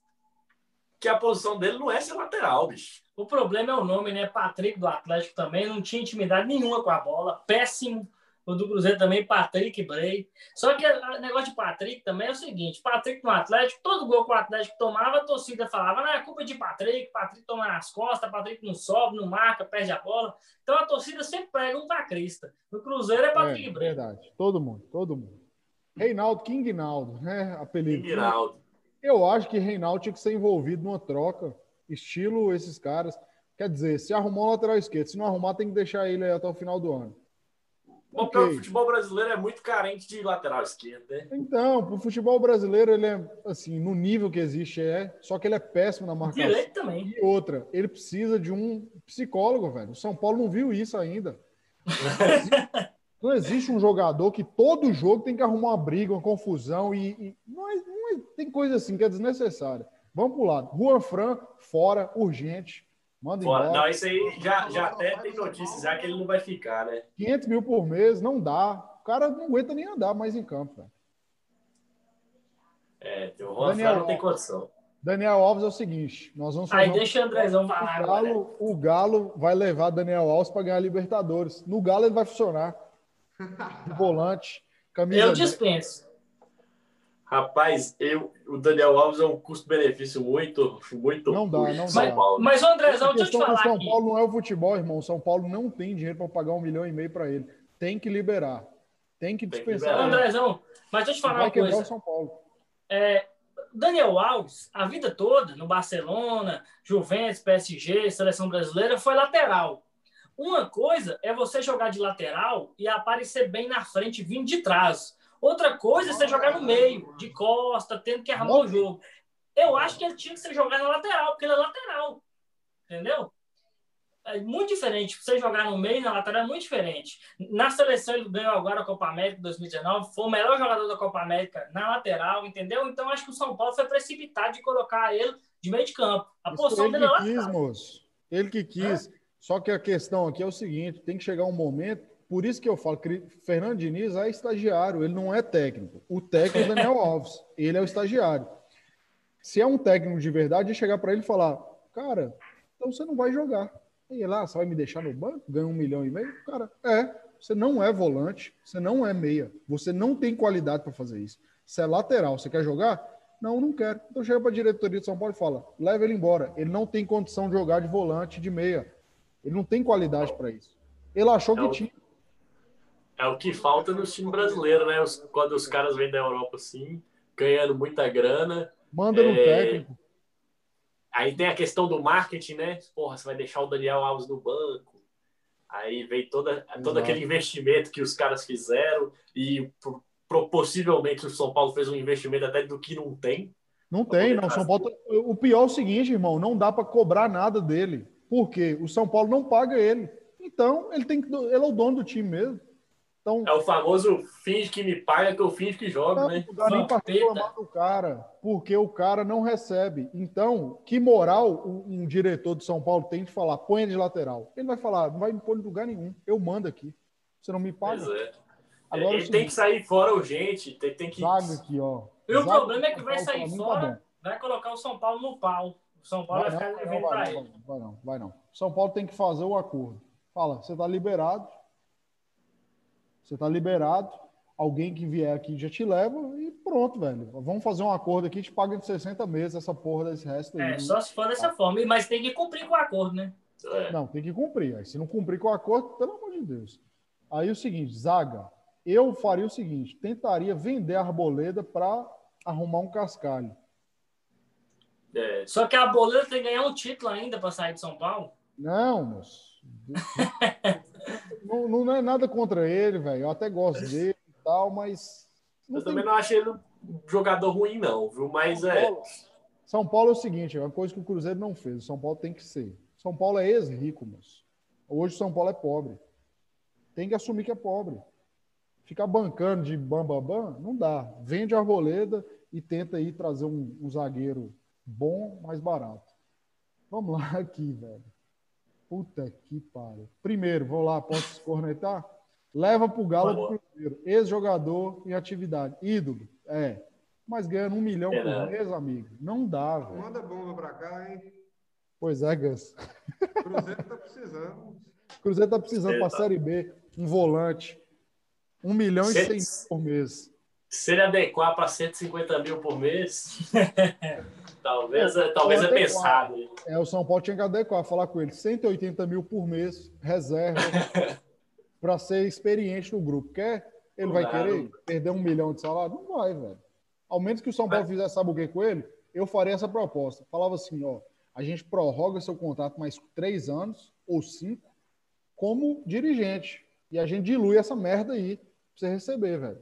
que a posição dele não é ser lateral, bicho. O problema é o nome, né? Patrick do Atlético também não tinha intimidade nenhuma com a bola. Péssimo. O do Cruzeiro também, Patrick Bray. Só que o negócio de Patrick também é o seguinte: Patrick no Atlético, todo gol que o Atlético tomava, a torcida falava, não, é culpa de Patrick, Patrick toma nas costas, Patrick não sobe, não marca, perde a bola. Então a torcida sempre prega um pra crista. No Cruzeiro é Patrick É, Bray. verdade. Todo mundo, todo mundo. Reinaldo King Naldo, né? Apelido. Guinaldo. Eu acho que Reinaldo tinha que ser envolvido numa troca, estilo esses caras. Quer dizer, se arrumar um lateral esquerdo, se não arrumar, tem que deixar ele aí até o final do ano. O Ok. o futebol brasileiro é muito carente de lateral esquerdo, né? Então, pro futebol brasileiro, ele é assim, no nível que existe, é, só que ele é péssimo na marcação. Direito também. E outra, ele precisa de um psicólogo, velho. O São Paulo não viu isso ainda. Não existe um jogador que todo jogo tem que arrumar uma briga, uma confusão e, e não não é- tem coisa assim que é desnecessária. Vamos pro lado. Juan Fran, fora, urgente. Manda Fora. embora. Não, isso aí já, já até tem notícias já que ele não vai ficar, né? 500 mil por mês, não dá. O cara não aguenta nem andar mais em campo, velho. É, o Juan Daniel Fran não tem condição. Daniel Alves é o seguinte: nós vamos Aí deixa o Andrezão falar o, agora. Galo, o Galo vai levar Daniel Alves para ganhar a Libertadores. No Galo ele vai funcionar. De volante, camisa Eu 10. dispenso. Rapaz, eu, o Daniel Alves é um custo-benefício muito, muito Não dá, não dá. São Paulo. Mas, ô Andrezão, deixa eu te falar São aqui. Paulo não é o futebol, irmão. São Paulo não tem dinheiro para pagar um milhão e meio para ele. Tem que liberar. Tem que Tem que dispensar. liberar. ele. Andrezão, mas deixa eu te falar Vai uma quebrar o coisa. São Paulo. É, Daniel Alves, a vida toda, no Barcelona, Juventus, PSG, Seleção Brasileira, foi lateral. Uma coisa é você jogar de lateral e aparecer bem na frente, vindo de trás. Outra coisa é você jogar no meio, de costa, tendo que arrumar o jogo. Eu acho que ele tinha que ser jogar na lateral, porque ele é lateral. Entendeu? É muito diferente. Você jogar no meio e na lateral é muito diferente. Na seleção, ele ganhou agora a Copa América 2019, foi o melhor jogador da Copa América na lateral, entendeu? Então, acho que o São Paulo foi precipitado de colocar ele de meio de campo. A posição ele dele é que quis, lateral. moço. Ele que quis. Só que a questão aqui é o seguinte: tem que chegar um momento. Por isso que eu falo que Fernando Diniz é estagiário, ele não é técnico. O técnico é o Daniel Alves, ele é o estagiário. Se é um técnico de verdade, é chegar para ele e falar: Cara, então você não vai jogar. E lá, você vai me deixar no banco? Ganha um milhão e meio? Cara, é. Você não é volante, você não é meia. Você não tem qualidade para fazer isso. Você é lateral, você quer jogar? Não, não quero. Então chega para a diretoria de São Paulo e fala: leva ele embora. Ele não tem condição de jogar de volante, de meia. Ele não tem qualidade para isso. Ele achou que tinha. É o que falta no time brasileiro, né? Os, quando os caras vêm da Europa assim, ganhando muita grana. Manda no é... técnico. Aí tem a questão do marketing, né? Porra, você vai deixar o Daniel Alves no banco. Aí vem toda, todo aquele investimento que os caras fizeram e possivelmente o São Paulo fez um investimento até do que não tem. Não tem, não. São Paulo, o pior é o seguinte, irmão, não dá para cobrar nada dele. Por quê? O São Paulo não paga ele. Então, ele tem que ele é o dono do time mesmo. Então, é o famoso finge que me paga que eu finge que jogo, né? Não dá nem para reclamar do cara, porque o cara não recebe. Então, que moral um, um, diretor de São Paulo tem de falar, põe ele de lateral? Ele vai falar, não vai me pôr em lugar nenhum. Eu mando aqui. Você não me paga. É. Agora, ele tem que sair fora urgente, tem, tem que. Zaga aqui, ó. E o problema é que vai sair tá fora, vai colocar o São Paulo no pau. O São Paulo vai, vai ficar devendo para ele. Vai não, vai não. São Paulo tem que fazer o acordo. Fala, você está liberado você está liberado, alguém que vier aqui já te leva e pronto, velho. Vamos fazer um acordo aqui, te paga de 60 meses essa porra desse resto aí. É, só se for dessa forma, mas tem que cumprir com o acordo, né? É. Não, tem que cumprir. Aí, se não cumprir com o acordo, pelo amor de Deus. Aí o seguinte, Zaga, eu faria o seguinte: tentaria vender a arboleda para arrumar um cascalho. É. Só que a arboleda tem que ganhar um título ainda para sair de São Paulo. Não, moço. não, não é nada contra ele, velho. Eu até gosto dele e tal, mas. Eu tem... também não achei ele um jogador ruim, não, viu? Mas São é. Paulo, São Paulo é o seguinte: é uma coisa que o Cruzeiro não fez. O São Paulo tem que ser. São Paulo é ex-rico, moço. Hoje São Paulo é pobre. Tem que assumir que é pobre. Ficar bancando de bambambam, bam, bam, não dá. Vende a arboleda e tenta aí trazer um, um zagueiro bom, mais barato. Vamos lá aqui, velho. Puta que pariu. Primeiro, vou lá, posso cornetar? Leva pro Galo do Cruzeiro. Ex-jogador em atividade. Ídolo. É. Mas ganhando um milhão é, por né? mês, amigo. Não dá, velho. Manda bomba pra cá, hein? Pois é, Gus. Cruzeiro tá precisando. Cruzeiro tá precisando pra Série B. Um volante. Um milhão e cem mil por mês. Se ele adequar para 150 mil por mês. Talvez, é, talvez é pensado. É, o São Paulo tinha que adequar, falar com ele. 180 mil por mês, reserva, para ser experiente no grupo. Quer? Ele vai querer perder um milhão de salário? Não vai, velho. Ao menos que o São Paulo fizesse, sabe o que com ele? Eu faria essa proposta. Falava assim, ó, a gente prorroga seu contrato mais três anos ou cinco como dirigente. E a gente dilui essa merda aí pra você receber, velho.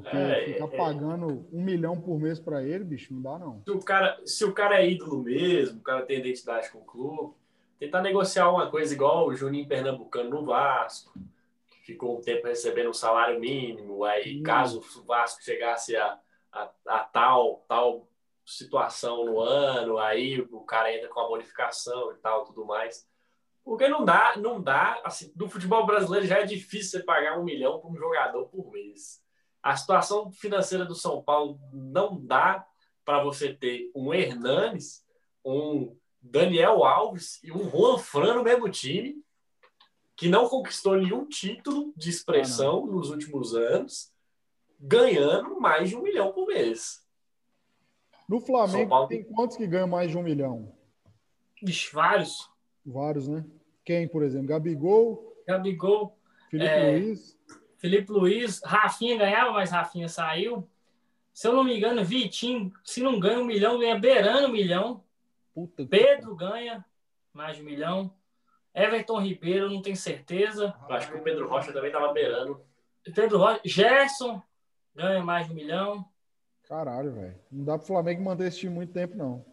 Porque é, ficar é, pagando um milhão por mês para ele, bicho, não dá não. Se o, cara, se o cara é ídolo mesmo, o cara tem identidade com o clube, tentar negociar uma coisa igual o Juninho Pernambucano no Vasco, que ficou um tempo recebendo um salário mínimo, aí hum. caso o Vasco chegasse a, a, a, tal, tal situação no ano, aí o cara entra com a bonificação e tal, tudo mais. Porque não dá, não dá, assim, no futebol brasileiro já é difícil você pagar um milhão para um jogador por mês. A situação financeira do São Paulo não dá para você ter um Hernanes, um Daniel Alves e um Juan Fran no mesmo time, que não conquistou nenhum título de expressão ah, nos últimos anos, ganhando mais de um milhão por mês. No Flamengo, Paulo... tem quantos que ganham mais de um milhão? Ixi, vários. Vários, né? Quem, por exemplo? Gabigol? Gabigol. Felipe é... Luiz? Felipe Luiz, Rafinha ganhava, mas Rafinha saiu. Se eu não me engano, Vitinho, se não ganha um milhão, ganha beirando um milhão. Puta Pedro que... ganha mais de um milhão. Everton Ribeiro, não tenho certeza. Eu acho que o Pedro Rocha também estava beirando. Pedro Rocha. Gerson ganha mais de um milhão. Caralho, velho. Não dá pro Flamengo manter esse time muito tempo, não.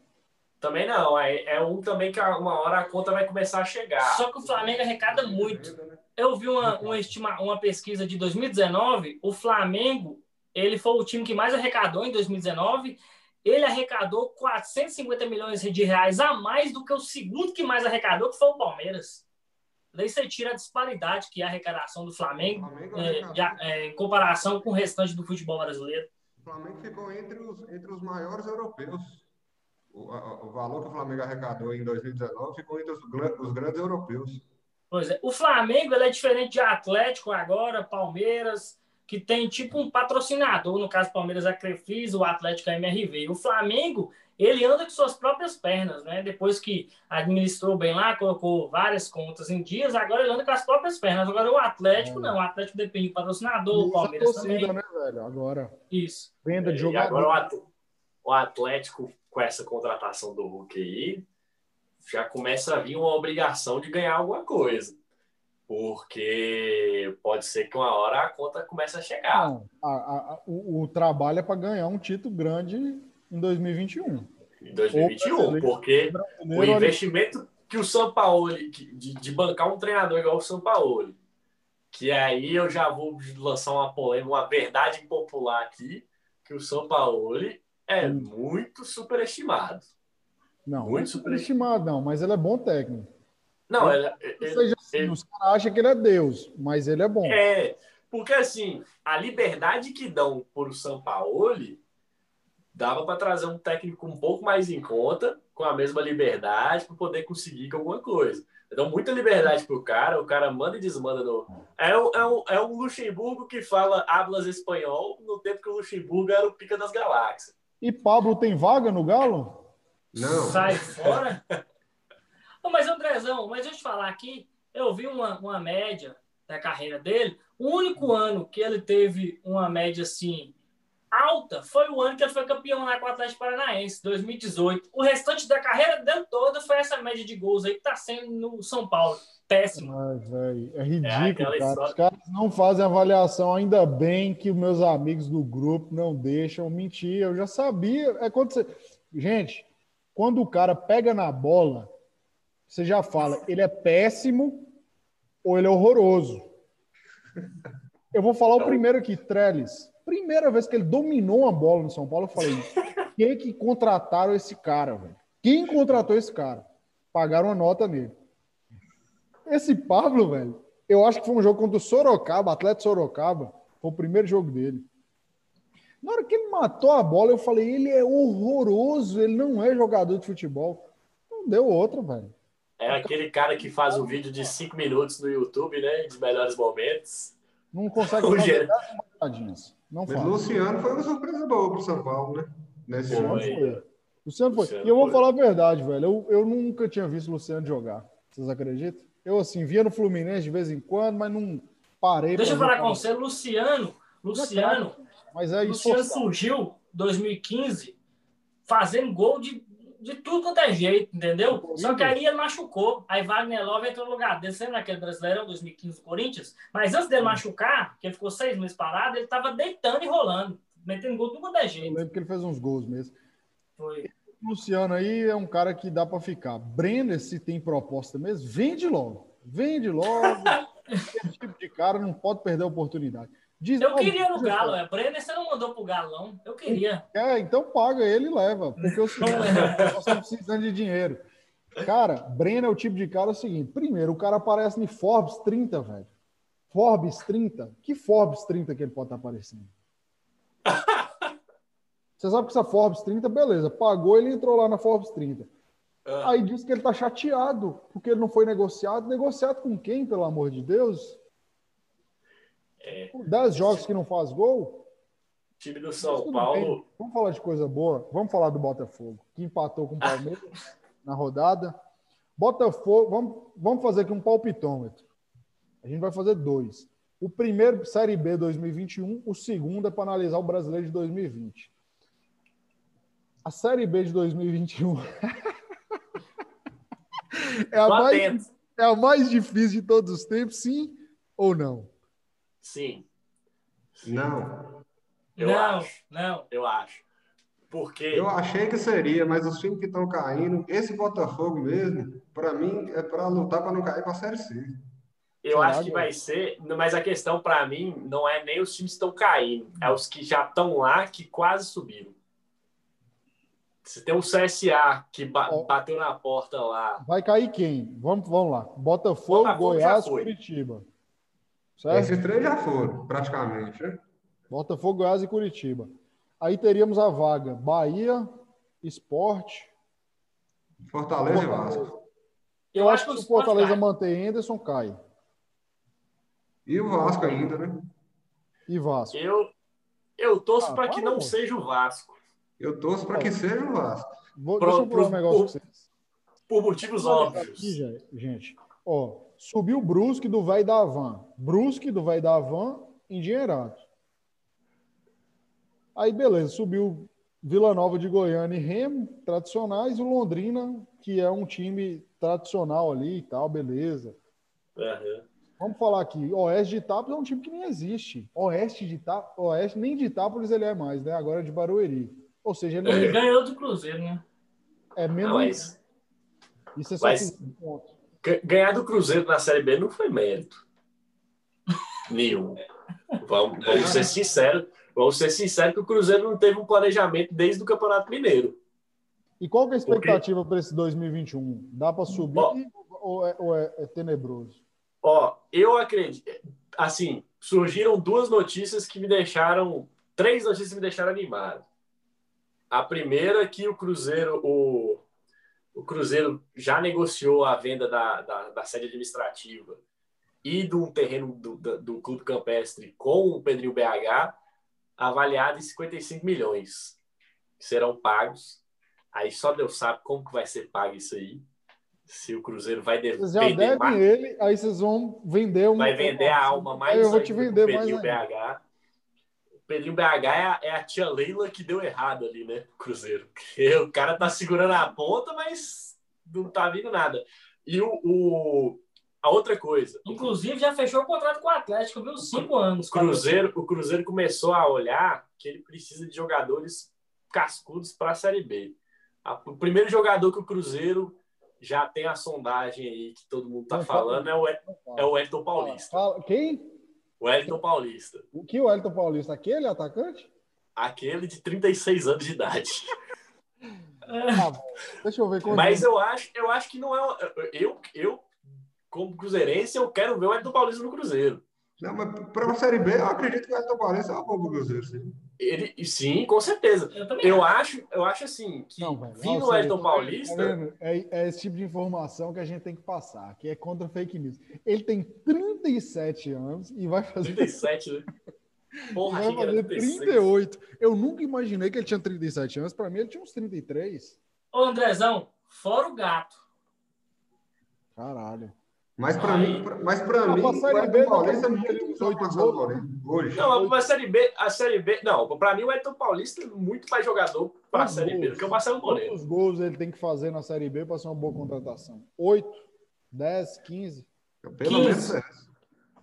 Também não. É, é um também que uma hora a conta vai começar a chegar. Só que o Flamengo arrecada muito eu vi uma, uma, estima, uma pesquisa de 2019, o Flamengo, ele foi o time que mais arrecadou em 2019, ele arrecadou 450 milhões de reais a mais do que o segundo que mais arrecadou, que foi o Palmeiras. Daí você tira a disparidade que é a arrecadação do Flamengo, Flamengo é, é, em comparação com o restante do futebol brasileiro. O Flamengo ficou entre os, entre os maiores europeus. O, a- o valor que o Flamengo arrecadou em 2019 ficou entre os, os grandes europeus. Pois é. O Flamengo ele é diferente de Atlético agora, Palmeiras, que tem tipo um patrocinador, no caso Palmeiras é a Crefisa, o Atlético é a MRV. O Flamengo, ele anda com suas próprias pernas, né? Depois que administrou bem lá, colocou várias contas em dias, agora ele anda com as próprias pernas. Agora o Atlético É. não, o Atlético depende do patrocinador, o E a Palmeiras torcida, também. né, velho? Agora, Isso. venda de E agora o jogador. At- o Atlético, com essa contratação do Hulk aí, já começa a vir uma obrigação de ganhar alguma coisa. Porque pode ser que uma hora a conta comece a chegar. Não, a- a- o, o trabalho é para ganhar um título grande em 2021. Em 2021, brasileiro. porque o investimento que o São Paulo, de, de bancar um treinador igual o São Paulo, que aí eu já vou lançar uma polêmica, uma verdade impopular aqui, que o São Paulo é Hum. muito superestimado. Não, não é muito superestimado, não, mas ele é bom técnico. Não, ele, Ou ele- seja, assim, ele- os caras acham que ele é Deus, mas ele é bom. é, porque assim, a liberdade que dão por o São Paulo dava para trazer um técnico um pouco mais em conta, com a mesma liberdade, para poder conseguir alguma coisa. Dão muita liberdade pro cara, o cara manda e desmanda no. É um, é um, é um Luxemburgo que fala hablas espanhol, no tempo que o Luxemburgo era o pica das galáxias. E Pablo tem vaga no Galo? Não. Sai fora. Ô, mas, Andrezão, mas deixa eu te falar aqui, eu vi uma, uma média da carreira dele. O único ano que ele teve uma média assim alta foi o ano que ele foi campeão lá com o Atlético Paranaense, 2018. O restante da carreira dele toda foi essa média de gols aí que tá sendo no São Paulo. Péssimo. Ai, velho, é É ridículo, aquela cara. Os caras não fazem avaliação. Ainda bem que os meus amigos do grupo não deixam mentir. Eu já sabia. É quando você... Gente, quando o cara pega na bola, você já fala, ele é péssimo ou ele é horroroso. Eu vou falar o primeiro aqui, Trellis. Primeira vez que ele dominou uma bola no São Paulo, eu falei, quem que contrataram esse cara, velho? Quem contratou esse cara? Pagaram uma nota nele. Esse Pablo, velho, eu acho que foi um jogo contra o Sorocaba, Atlético Sorocaba. Foi o primeiro jogo dele. Na hora que ele matou a bola, eu falei, ele é horroroso, ele não é jogador de futebol. Não deu outra, velho. É aquele cara que faz um vídeo de cinco minutos no YouTube, né? De melhores momentos. Não consegue O fazer Gê- 10 matadinhas. Não faz. Luciano foi uma surpresa boa pro São Paulo, né? Nesse Foi. ano. Luciano foi. Luciano foi. Luciano e eu vou foi. falar a verdade, velho. Eu, eu nunca tinha visto o Luciano jogar. Vocês acreditam? Eu, assim, via no Fluminense de vez em quando, mas não parei. Deixa eu falar com você, Luciano. Luciano, Mas é Luciano esforçado. surgiu em 2015 fazendo gol de, de tudo quanto é jeito, entendeu? Só que aí ele machucou. Aí Wagner Love entrou no lugar dele. Você lembra aquele brasileirão 2015 do Corinthians? Mas antes dele machucar, que ele ficou seis meses parado, ele tava deitando e rolando, metendo gol de tudo quanto é Eu jeito. lembro que ele fez uns gols mesmo. Foi. O Luciano aí é um cara que dá pra ficar. Brenner, se tem proposta mesmo, vende logo. Vende logo. Esse tipo de cara não pode perder a oportunidade. Diz, Eu queria no Galo, é. Brenner, você não mandou pro Galo, não? Eu queria. É, então paga ele e leva. Porque o seguinte, nós estamos precisando de dinheiro. Cara, Brenner é o tipo de cara é o seguinte: primeiro, o cara aparece em Forbes 30, velho. Forbes 30? Que Forbes 30 que ele pode estar aparecendo? Você sabe que essa Forbes 30, beleza, pagou, ele entrou lá na Forbes 30. Ah, Aí diz que ele tá chateado porque ele não foi negociado. Negociado com quem, pelo amor de Deus? É. Por 10 jogos que não faz gol? o time do São Paulo. bem. Vamos falar de coisa boa? Vamos falar do Botafogo, que empatou com o Palmeiras na rodada. Botafogo, vamos, vamos fazer aqui um palpitômetro. A gente vai fazer dois. O primeiro, Série B 2021, o segundo é para analisar o brasileiro de 2020. A Série B de 2021 é, a mais, é a mais difícil de todos os tempos, sim ou não? Sim, Não. eu não, acho. não. Eu acho. Porque Eu achei que seria, mas os times que estão caindo, esse Botafogo mesmo, pra mim, é pra lutar pra não cair pra Série C. eu Será, acho que vai ser. Mas a questão para mim não é nem os times que estão caindo, é os que já estão lá que quase subiram. Se tem um CSA que bateu na porta lá. Vai cair quem? Vamos, vamos lá. Botafogo, Botafogo Goiás. Curitiba. Certo? Esses três já foram, praticamente. né? Botafogo, Goiás e Curitiba. Aí teríamos a vaga Bahia, Esporte. Fortaleza e Vasco. Eu, acho que o se o Fortaleza manter Anderson, cai. E o Vasco ainda, né? E Vasco. Eu, eu torço Ah, para que não seja o Vasco. Eu torço para que seja o Vasco. Vou, Pro- deixa eu falar um negócio pro- pra vocês. Por motivos óbvios. Aqui, gente. Ó, subiu o Brusque do Vai da Van. Brusque do Vai da Van, endinheirado. Aí, beleza, subiu Vila Nova de Goiânia e Remo, tradicionais, e o Londrina, que é um time tradicional ali e tal, beleza. Aham. Vamos falar aqui, Oeste de Itápolis é um time que nem existe. Oeste de Itápolis, Oeste, nem de Itápolis ele é mais, né? Agora é de Barueri. Ou seja, ele Ele É. ganhou do Cruzeiro, né? é menos. Não, mas Isso é só mas- 15 pontos. Ga- ganhar do Cruzeiro na Série B não foi mérito. Nenhum. Vamos, vamos ser sinceros. Vamos ser sinceros que o Cruzeiro não teve um planejamento desde o Campeonato Mineiro. E qual que é a expectativa para esse 2021? Dá para subir Ó. ou, é, ou é- é tenebroso? Ó, eu acredito. Assim, surgiram duas notícias que me deixaram. Três notícias que me deixaram animado. A primeira é que o Cruzeiro, o, o Cruzeiro já negociou a venda da, da, da sede administrativa e de um terreno do, do, do Clube Campestre com o Pedrinho BH, avaliado em 55 milhões, que serão pagos. Aí só Deus sabe como que vai ser pago isso aí. Se o Cruzeiro vai de- Vocês já vender mais ele, aí vocês vão vender um. vai vender a alma mais Aí eu vou te vender mais. BH. O Pedrinho BH é a, é a tia Leila que deu errado ali, né? Cruzeiro. Porque o cara tá segurando a ponta, mas não tá vindo nada. E o, o- a outra coisa, Inclusive, já fechou o contrato com o Atlético, viu? Cinco anos. o Cruzeiro, o Cruzeiro começou a olhar que ele precisa de jogadores cascudos para a Série B. A- o primeiro jogador que o Cruzeiro já tem a sondagem aí que todo mundo tá Não fala. falando é o, é o Elton Paulista. Fala- Quem? O Elton Paulista. O que o Elton Paulista? Aquele atacante? Aquele de 36 anos de idade. Ah. Deixa eu ver quanto. Mas eu acho, eu acho que não é. Eu, eu, como cruzeirense, eu quero ver o Edson Paulista no Cruzeiro. Não, mas para a Série B, eu acredito que o Elton Paulista é uma boa pro Cruzeiro, sim. Ele, sim, com certeza. Eu também Eu acho. eu acho assim, que Não, velho. vindo Nossa, o Edson tá Paulista. vendo? É, é esse tipo de informação que a gente tem que passar, que é contra fake news. Ele tem 37 anos e vai fazer, 37, né? Porra, vai fazer 36. 38. Eu nunca imaginei que ele tinha 37 anos. Para mim, ele tinha uns 33. Ô, Andrezão, fora o gato. Caralho. Mas para mim, pra- mas para mim, o Série B, Elton Paulista é muito melhor que o. Moreno, hoje. Não, a Série B, a Série B. Não, pra mim o Edson Paulista é muito mais jogador pra Quantos Série B gols? do que o Marcelo Moreno. Quantos gols ele tem que fazer na Série B para ser uma boa contratação? 8, 10, 15? Pelo 15. menos é.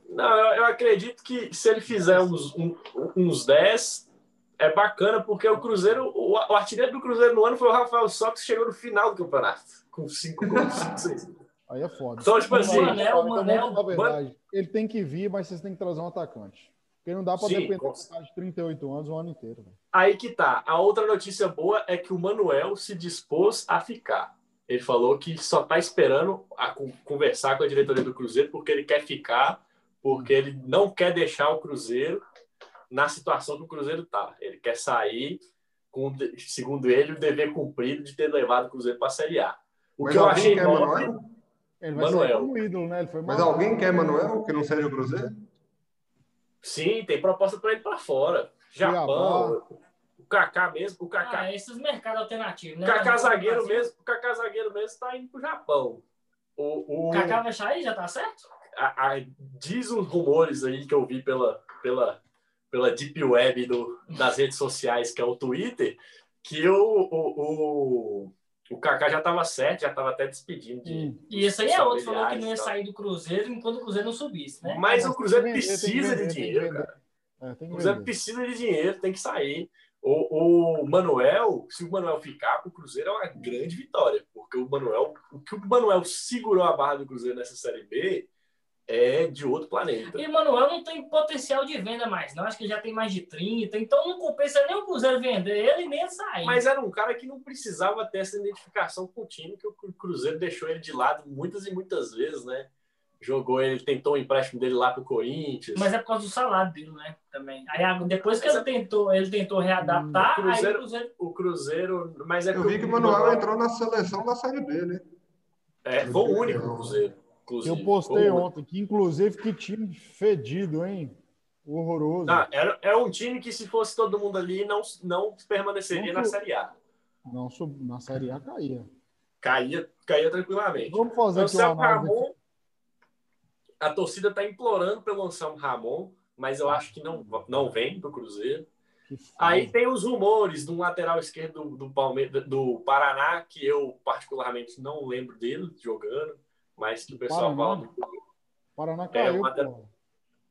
Não, eu, eu acredito que se ele fizer uns, um- uns 10, é bacana, porque o Cruzeiro, o, o artilheiro do Cruzeiro no ano foi o Rafael Só, que chegou no final do campeonato, com 5 gols. cinco, seis. Aí é foda. Então, tipo assim, Manel, Então, Manel, vamos falar a verdade. Ele tem que vir, mas vocês têm que trazer um atacante. Porque não dá para Sim, depender com- de um cara de 38 anos o ano inteiro. velho. Aí que tá. A outra notícia boa é que o Manuel se dispôs a ficar. Ele falou que só tá esperando a con- conversar com a diretoria do Cruzeiro porque ele quer ficar, porque ele não quer deixar o Cruzeiro na situação que o Cruzeiro tá. Ele quer sair com, segundo ele, o dever cumprido de ter levado o Cruzeiro para a Série A. O Mas que eu achei Manuel? Ele vai Manuel. ser um ídolo, né? Ele foi Mas alguém quer Manuel que não seja o Cruzeiro? sim, tem proposta para ele para fora. Japão, o Kaká mesmo, o Kaká Ah, esses mercados alternativos, O né? Kaká zagueiro mesmo, o Kaká zagueiro mesmo tá indo pro Japão. O, o, O Kaká vai sair, já tá certo? a- a- diz os rumores aí que eu vi pela, pela, pela deep web do, das redes sociais, que é o Twitter, que o, o, o, o Kaká já estava certo, já estava até despedindo de. Hum. E esse aí é outro, falou que não ia sair do Cruzeiro enquanto o Cruzeiro não subisse, né? Mas Mas o Cruzeiro vender, precisa vender, de dinheiro, cara. É, O Cruzeiro precisa de dinheiro, tem que sair. O, o Manuel, se o Manuel ficar, o Cruzeiro é uma grande vitória, porque o Manuel, o que o Manuel segurou a barra do Cruzeiro nessa Série B é de outro planeta. E Manuel não tem potencial de venda mais, não. Acho que ele já tem mais de 30, então não compensa nem o Cruzeiro vender ele nem sair. Mas era um cara que não precisava ter essa identificação com o time, que o Cruzeiro deixou ele de lado muitas e muitas vezes, né? Jogou ele, tentou o empréstimo dele lá pro Corinthians. Mas é por causa do salário dele, né? Também. Aí depois que ele tentou, ele tentou readaptar, o Cruzeiro, aí o Cruzeiro. O Cruzeiro mas é Eu vi que o Manuel entrou na seleção da Série B, né? É, foi o único Cruzeiro. Eu postei ontem, que inclusive que time fedido, hein? Horroroso. Não, era, é um time que, se fosse todo mundo ali, não, não permaneceria não, na Série A. Não, na Série A caía. Caía, caía tranquilamente. Vamos fazer Anselmo Ramon, a torcida está implorando pelo Anselmo Ramon, mas eu acho que não, não vem do Cruzeiro. Aí tem os rumores de um lateral esquerdo do, do, Palmeiras, do Paraná, que eu particularmente não lembro dele jogando mas que o pessoal Paraná. fala. Paraná é, caiu, é, uma...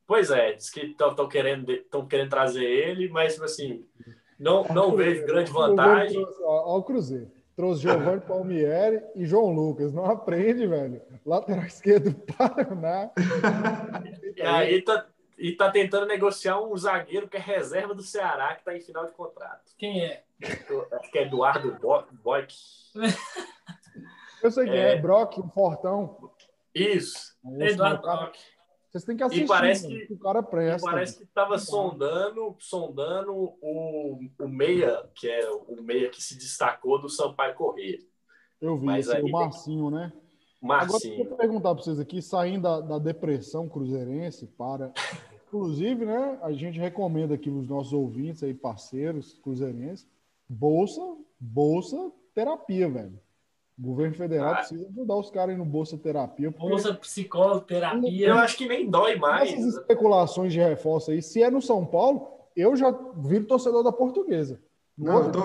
Pois é, diz que estão querendo, querendo trazer ele, mas tipo assim, não, não vejo grande vantagem. Olha o Cruzeiro. Trouxe Giovanni Palmieri e João Lucas. Não aprende, velho. Lateral esquerdo do Paraná. e aí tá, e tá tentando negociar um zagueiro que é reserva do Ceará, que tá em final de contrato. Quem é? Acho que é Eduardo Boic. Eu sei que é, é Brock, um fortão. Isso. Eduardo Brock. Vocês têm que assistir. E parece que, o cara presta. parece que estava sondando, sondando o, o meia, que é o meia que se destacou do Sampaio Corrêa. Eu vi, Mas aí, o Marcinho, né? Marcinho. Agora, eu vou perguntar para vocês aqui, saindo da, da depressão cruzeirense para... Inclusive, né, a gente recomenda aqui os nossos ouvintes aí, parceiros cruzeirenses, bolsa, bolsa terapia, velho. O governo federal ah. precisa ajudar os caras no Bolsa Terapia. Bolsa Psicólogo Terapia. Eu acho que nem dói mais. Essas especulações de reforço aí, se é no São Paulo, eu já viro torcedor da portuguesa. Não, eu tô,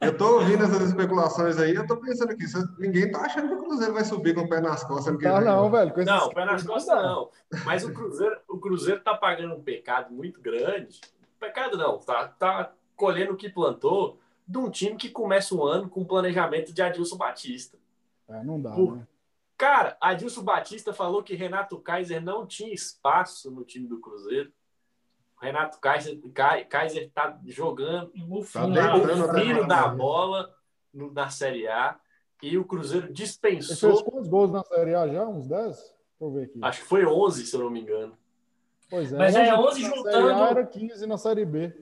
eu tô ouvindo essas especulações aí, eu tô pensando aqui, ninguém tá achando que o Cruzeiro vai subir com o pé nas costas. Tá não, velho. Não, pé nas costas não. Mas o Cruzeiro, o Cruzeiro tá pagando um pecado muito grande. Pecado não, tá, tá colhendo o que plantou de um time que começa o ano com o planejamento de Adilson Batista. É, não dá, Por... né? Cara, Adilson Batista falou que Renato Kaiser não tinha espaço no time do Cruzeiro. Renato Kaiser, Kaiser tá jogando o filho tá da bola no, na Série A e o Cruzeiro dispensou. Ele fez quantos gols na Série A já? Uns 10? Deixa eu ver aqui. Acho que foi 11, se eu não me engano. Pois é. Mas é 11 juntando. Série A era 15 na Série B.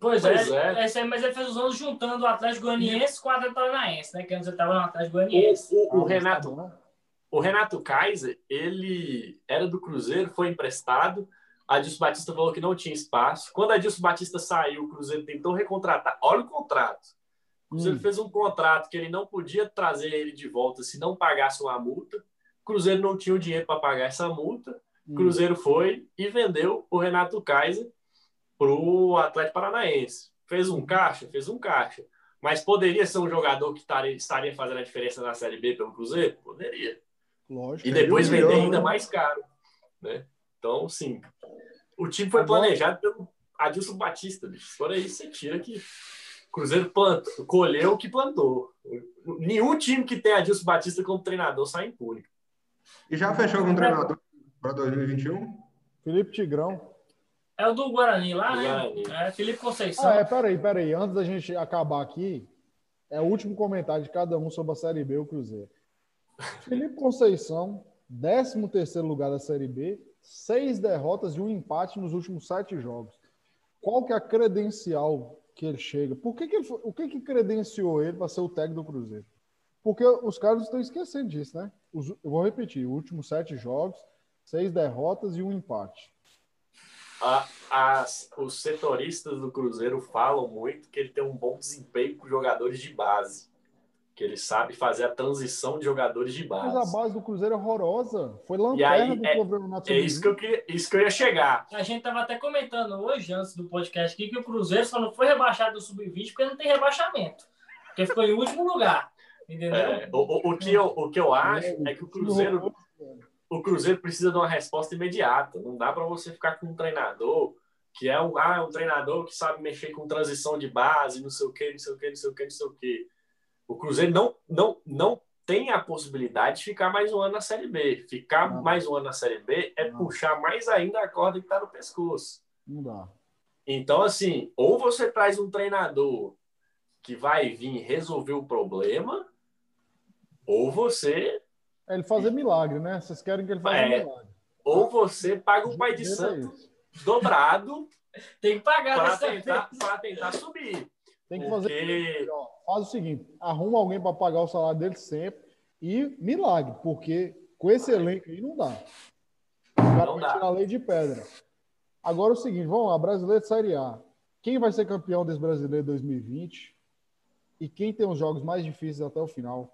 Pois, pois é, é. Esse, mas ele fez os anos juntando o Atlético Goianiense com o Atlético Paranaense, né? Que antes ele estava no Atlético Goianiense. O, o, o Renato, o Renato Kaiser, ele era do Cruzeiro, foi emprestado. A Adilson Batista falou que não tinha espaço. Quando a Adilson Batista saiu, o Cruzeiro tentou recontratar. Olha o contrato. O Cruzeiro hum. fez um contrato que ele não podia trazer ele de volta se não pagasse uma multa. O Cruzeiro não tinha o dinheiro para pagar essa multa. O hum. Cruzeiro foi e vendeu o Renato Kaiser para o Atlético Paranaense. Fez um caixa? Fez um caixa. Mas poderia ser um jogador que estaria, estaria fazendo a diferença na Série B pelo Cruzeiro? Poderia. Lógico. E depois vender ainda mais caro. Né? Então, sim. O time foi Agora... planejado pelo Adilson Batista. Bicho. Fora isso, você tira que o Cruzeiro plantou, colheu o que plantou. Nenhum time que tem Adilson Batista como treinador sai impune. E já fechou com treinador para 2021? Felipe Tigrão. É o do Guarani lá, né? Guarani. É Felipe Conceição. Ah, é, peraí, peraí. Antes da gente acabar aqui, é o último comentário de cada um sobre a Série B, o Cruzeiro. Felipe Conceição, 13 terceiro lugar da Série B, seis derrotas e um empate nos últimos sete jogos. Qual que é a credencial que ele chega? Por que, que ele, o que, que credenciou ele para ser o técnico do Cruzeiro? Porque os caras estão esquecendo disso, né? Os, eu vou repetir: últimos sete jogos, seis derrotas e um empate a, as, os setoristas do Cruzeiro falam muito que ele tem um bom desempenho com jogadores de base. Que ele sabe fazer a transição de jogadores de base. Mas a base do Cruzeiro é horrorosa. Foi lanterna do é, campeonato. É isso que, eu queria, isso que eu ia chegar. A gente estava até comentando hoje, antes do podcast aqui, que o Cruzeiro só não foi rebaixado do Sub-20 porque não tem rebaixamento. Porque ficou em último lugar. Entendeu? É, o, o, o, que eu, o que eu acho é que o Cruzeiro o Cruzeiro precisa de uma resposta imediata. Não dá para você ficar com um treinador que é um, ah, um treinador que sabe mexer com transição de base, não sei o que, não sei o que, não sei o que, não sei o que. O Cruzeiro não, não, não tem a possibilidade de ficar mais um ano na Série B. Ficar Não. mais um ano na Série B é Não. puxar mais ainda a corda que está no pescoço. Não dá. Então, assim, ou você traz um treinador que vai vir resolver o problema, ou você, É ele fazer milagre, né? Vocês querem que ele faça É. milagre. ou você paga um pai de É santo isso. dobrado Tem que pagar para tentar, pra tentar subir. Tem que fazer. Porque Faz o seguinte: arruma alguém para pagar o salário dele sempre e milagre, porque com esse elenco aí não dá. O cara Não vai dá. tirar a lei de pedra. Agora é o seguinte: vamos lá, brasileiro de Série A. Quem vai ser campeão desse brasileiro 2020? E quem tem os jogos mais difíceis até o final?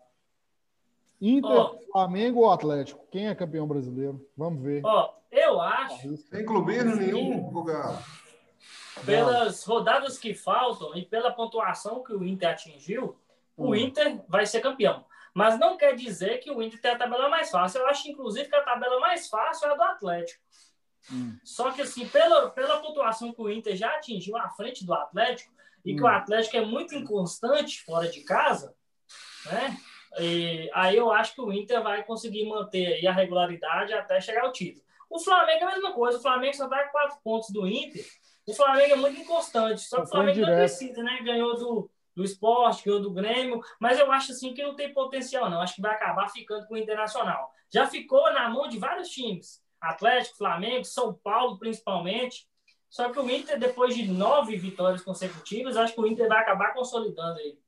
Inter, Ó. Flamengo ou Atlético? Quem é campeão brasileiro? Vamos ver. Ó, eu acho, Sem clubismo nenhum, o Galo. pelas rodadas que faltam e pela pontuação que o Inter atingiu, o Hum. Inter vai ser campeão. Mas não quer dizer que o Inter tem a tabela mais fácil. Eu acho, inclusive, que a tabela mais fácil é a do Atlético. Hum. Só que, assim, pela, pela pontuação que o Inter já atingiu à frente do Atlético, e que Hum. o Atlético é muito inconstante fora de casa, né? E aí eu acho que o Inter vai conseguir manter a regularidade até chegar ao título. O Flamengo é a mesma coisa. O Flamengo só está com quatro pontos do Inter. O Flamengo é muito inconstante. Só que o Flamengo não direto. precisa, né? Ganhou do, do esporte, ganhou do Grêmio. Mas eu acho assim que não tem potencial, não. Acho que vai acabar ficando com o Internacional. Já ficou na mão de vários times. Atlético, Flamengo, São Paulo, principalmente. Só que o Inter, depois de nove vitórias consecutivas, acho que o Inter vai acabar consolidando aí.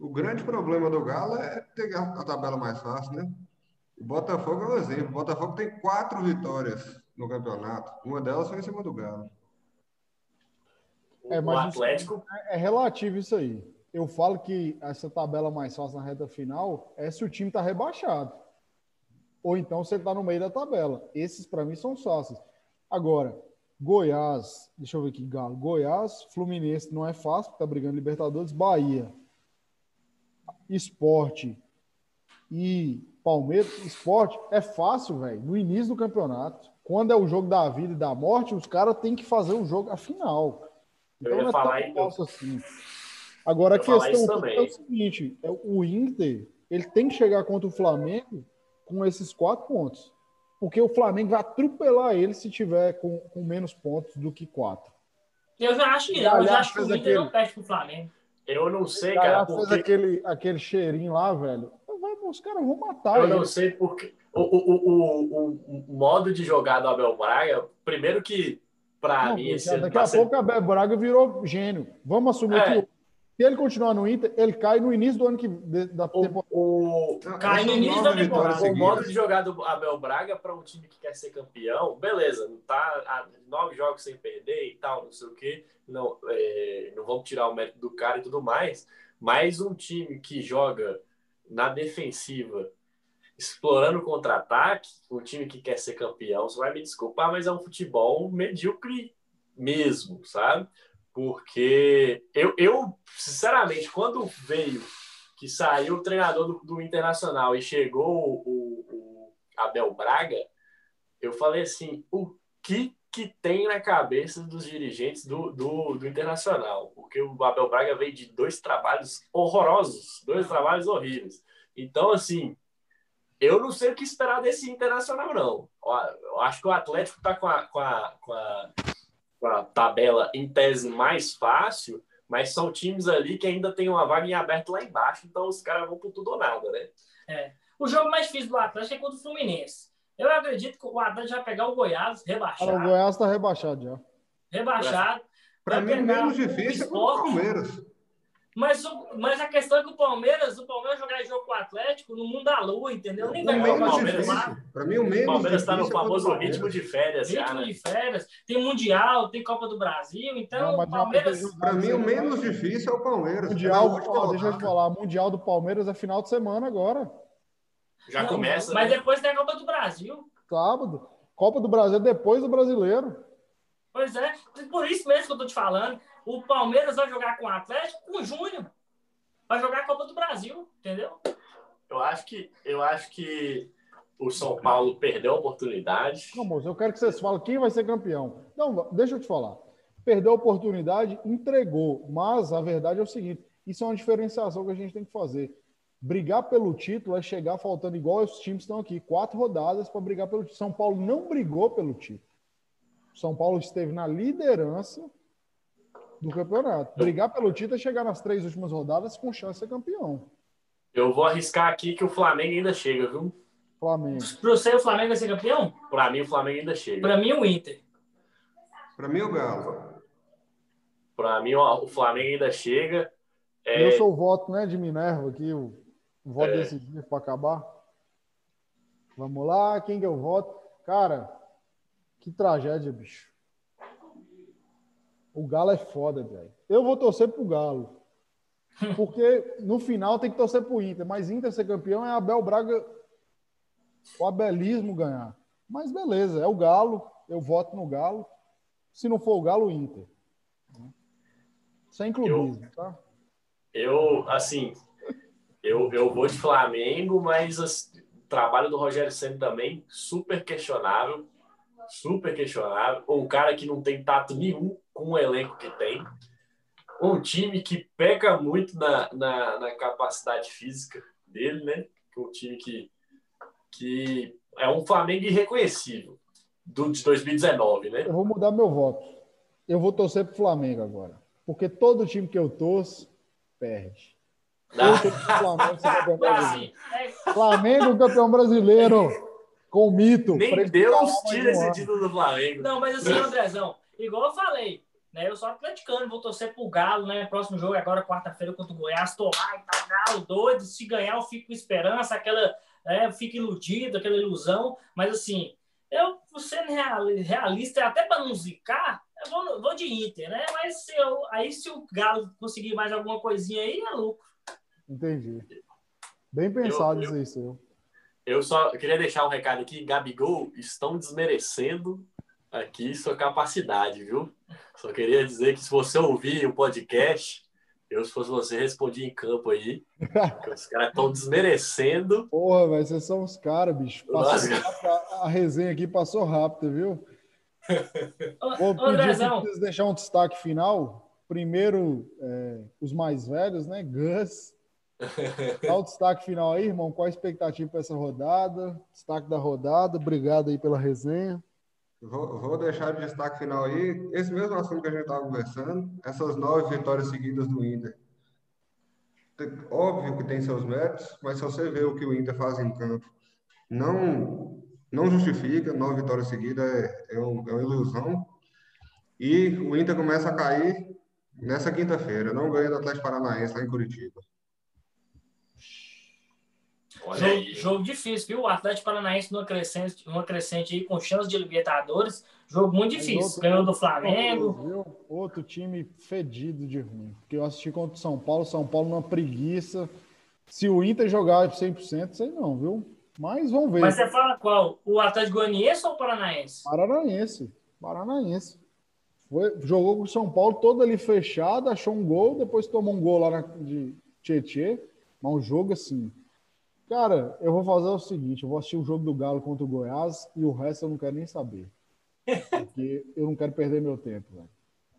O grande problema do Galo é ter a tabela mais fácil, né? O Botafogo é um exemplo. O Botafogo tem quatro vitórias no campeonato. Uma delas foi em cima do Galo. É, o mas isso- Atlético É relativo isso aí. Eu falo que essa tabela mais fácil na reta final é se o time tá rebaixado. Ou então se ele tá no meio da tabela. Esses, para mim, são fáceis. Agora, Goiás, deixa eu ver aqui, Galo. Goiás, Fluminense não é fácil, porque tá brigando Libertadores. Bahia, Esporte e Palmeiras. Esporte é fácil, velho. No início do campeonato, quando é o jogo da vida e da morte, os caras têm que fazer o jogo a final. Eu ia não é falar tão fácil assim. Agora, a questão é o seguinte: é o Inter ele tem que chegar contra o Flamengo com esses quatro pontos. Porque o Flamengo vai atropelar ele se tiver com, com menos pontos do que quatro. Eu já acho que O não. Eu já acho que o Inter não aquele- perde pro Flamengo. Eu não sei, cara, fez porque aquele, aquele cheirinho lá, velho. Os caras vão matar eu ele. não sei porque o, o, o, o, modo de jogar do Abel Braga, primeiro que pra Não, mim esse daqui a pouco a Abel Braga virou gênio. Vamos assumir É. que se ele continuar no Inter, ele cai no início do ano que da temporada. o, o, Cai no início da temporada. o modo de jogar do Abel Braga para um time que quer ser campeão, beleza, não tá há nove jogos sem perder e tal, não sei o quê, não, é, não vamos tirar o mérito do cara e tudo mais, mas um time que joga na defensiva, explorando o contra-ataque, um time que quer ser campeão, você vai me desculpar, mas é um futebol medíocre mesmo, sabe? Porque eu, eu sinceramente, quando veio que saiu o treinador do, do Internacional e chegou o, o Abel Braga, eu falei assim, o que que tem na cabeça dos dirigentes do, do, do Internacional? Porque o Abel Braga veio de dois trabalhos horrorosos, dois trabalhos horríveis. Então, assim, eu não sei o que esperar desse Internacional, não. Eu acho que o Atlético está com a, com, a, com, a, com a tabela em tese mais fácil, mas são times ali que ainda tem uma vaga em aberto lá embaixo, então os caras vão por tudo ou nada, né? O jogo mais difícil do Atlético é contra o Fluminense. Eu acredito que o Atlético vai pegar o Goiás, Cara, o rebaixado. Goiás tá rebaixado já. rebaixado. Para mim, o menos difícil é o. Palmeiras. Mas, o- mas a questão é que o Palmeiras, o Palmeiras jogar jogo com o Atlético no mundo da lua, entendeu? Nem O vai jogar o Palmeiras- difícil. Para mim, o O menos Palmeiras está no é o famoso ritmo de férias já, ritmo né? de férias, tem Mundial, tem Copa do Brasil, então Não, o já Palmeiras. Para mim, o menos difícil é o Palmeiras. Mundial, ó, deixa eu te falar, Mundial do Palmeiras é final de semana agora. Já Não, começa. Mas né? depois tem a Copa do Brasil. Sábado. Copa do Brasil é depois do brasileiro. Pois é, por isso mesmo que eu tô te falando. O Palmeiras vai jogar com o Atlético com junho. Vai jogar a Copa do Brasil, entendeu? Eu acho que eu acho que o São Paulo perdeu a oportunidade. Não, moço, eu quero que vocês falem quem vai ser campeão. Não, deixa eu te falar. Perdeu a oportunidade, entregou. Mas a verdade é o seguinte: isso é uma diferenciação que a gente tem que fazer. Brigar pelo título é chegar faltando igual os times estão aqui, quatro rodadas para brigar pelo título. São Paulo não brigou pelo título. São Paulo esteve na liderança do campeonato. Brigar pelo título é chegar nas três últimas rodadas com chance de ser campeão. Eu vou arriscar aqui que o Flamengo ainda chega, viu? Flamengo. Para você, o Flamengo vai ser campeão? Para mim, o Flamengo ainda chega. Para mim, o Inter. Para mim, o Galo. Para mim, o Flamengo ainda chega. É... Eu sou o voto né, de Minerva aqui, o voto é. decisivo para acabar. Vamos lá, quem que eu voto? Cara, que tragédia, bicho. O Galo é foda, velho. Eu vou torcer pro Galo. Porque no final tem que torcer pro Inter. Mas Inter ser campeão é Abel Braga, o abelismo ganhar. Mas beleza, é o Galo. Eu voto no Galo. Se não for o Galo, o Inter. Sem clubismo, eu, tá? Eu, assim, eu, eu vou de Flamengo, mas assim, o trabalho do Rogério Senna também super questionável. Super questionável. Um cara que não tem tato nenhum com o elenco que tem um time que peca muito na, na, na, capacidade física dele, né? Um time que, que é um Flamengo irreconhecível do, de 2019, né? Eu vou mudar meu voto. Eu vou torcer pro Flamengo agora. Porque todo time que eu torço perde. Ah. Flamengo, campeão brasileiro. Flamengo campeão brasileiro. Com o mito. Nem Deus tira esse título do Flamengo. Não, mas assim, Andrezão, igual eu falei, né? Eu sou atleticano, vou torcer pro Galo, né? Próximo jogo agora, quarta-feira, contra o Goiás. Tô lá e tá Galo, doido. Se ganhar, eu fico com esperança, aquela. É, eu fico iludido, aquela ilusão. Mas assim, eu, sendo realista, até para não zicar, eu vou, vou de Inter, né? Mas se eu, aí se o Galo conseguir mais alguma coisinha aí, é lucro. Entendi. Bem pensado eu, eu, isso aí, seu. Eu só queria deixar um recado aqui. Gabigol estão desmerecendo aqui sua capacidade, viu? Só queria dizer que se você ouvir o podcast, eu, se fosse você, respondia em campo aí. os caras estão desmerecendo. Porra, mas vocês são os caras, bicho. Rápido, a, a, resenha aqui passou rápido, viu? Vou pedir deixar um destaque final. Primeiro, é, os mais velhos, né? Gus. Dá o destaque final aí, irmão. Qual a expectativa para essa rodada? Destaque da rodada. Obrigado aí pela resenha. Vou, vou, deixar de destaque final aí, esse mesmo assunto que a gente estava conversando, essas nove vitórias seguidas do Inter. Óbvio que tem seus méritos, mas se você vê o que o Inter faz em campo, não, não justifica, nove vitórias seguidas é, é, um, é uma ilusão. E o Inter começa a cair nessa quinta-feira, não ganha do Atlético Paranaense lá em Curitiba. Jogo, jogo, difícil, viu? O Atlético Paranaense numa crescente, numa crescente aí com chance de Libertadores. Jogo muito difícil. Outro, Ganhou do Flamengo. Viu? Outro time fedido de ruim. Porque eu assisti contra o São Paulo. São Paulo numa preguiça. Se o Inter jogar 100%, sei não, viu? Mas vamos ver. Mas você fala qual? O Atlético Goianiense ou o Paranaense? Paranaense. Paranaense. Foi, jogou com o São Paulo todo ali fechado, achou um gol, depois tomou um gol lá na, de Tietê. Mas um jogo assim Cara, eu vou fazer o seguinte: eu vou assistir o jogo do Galo contra o Goiás e o resto eu não quero nem saber. Porque eu não quero perder meu tempo, velho.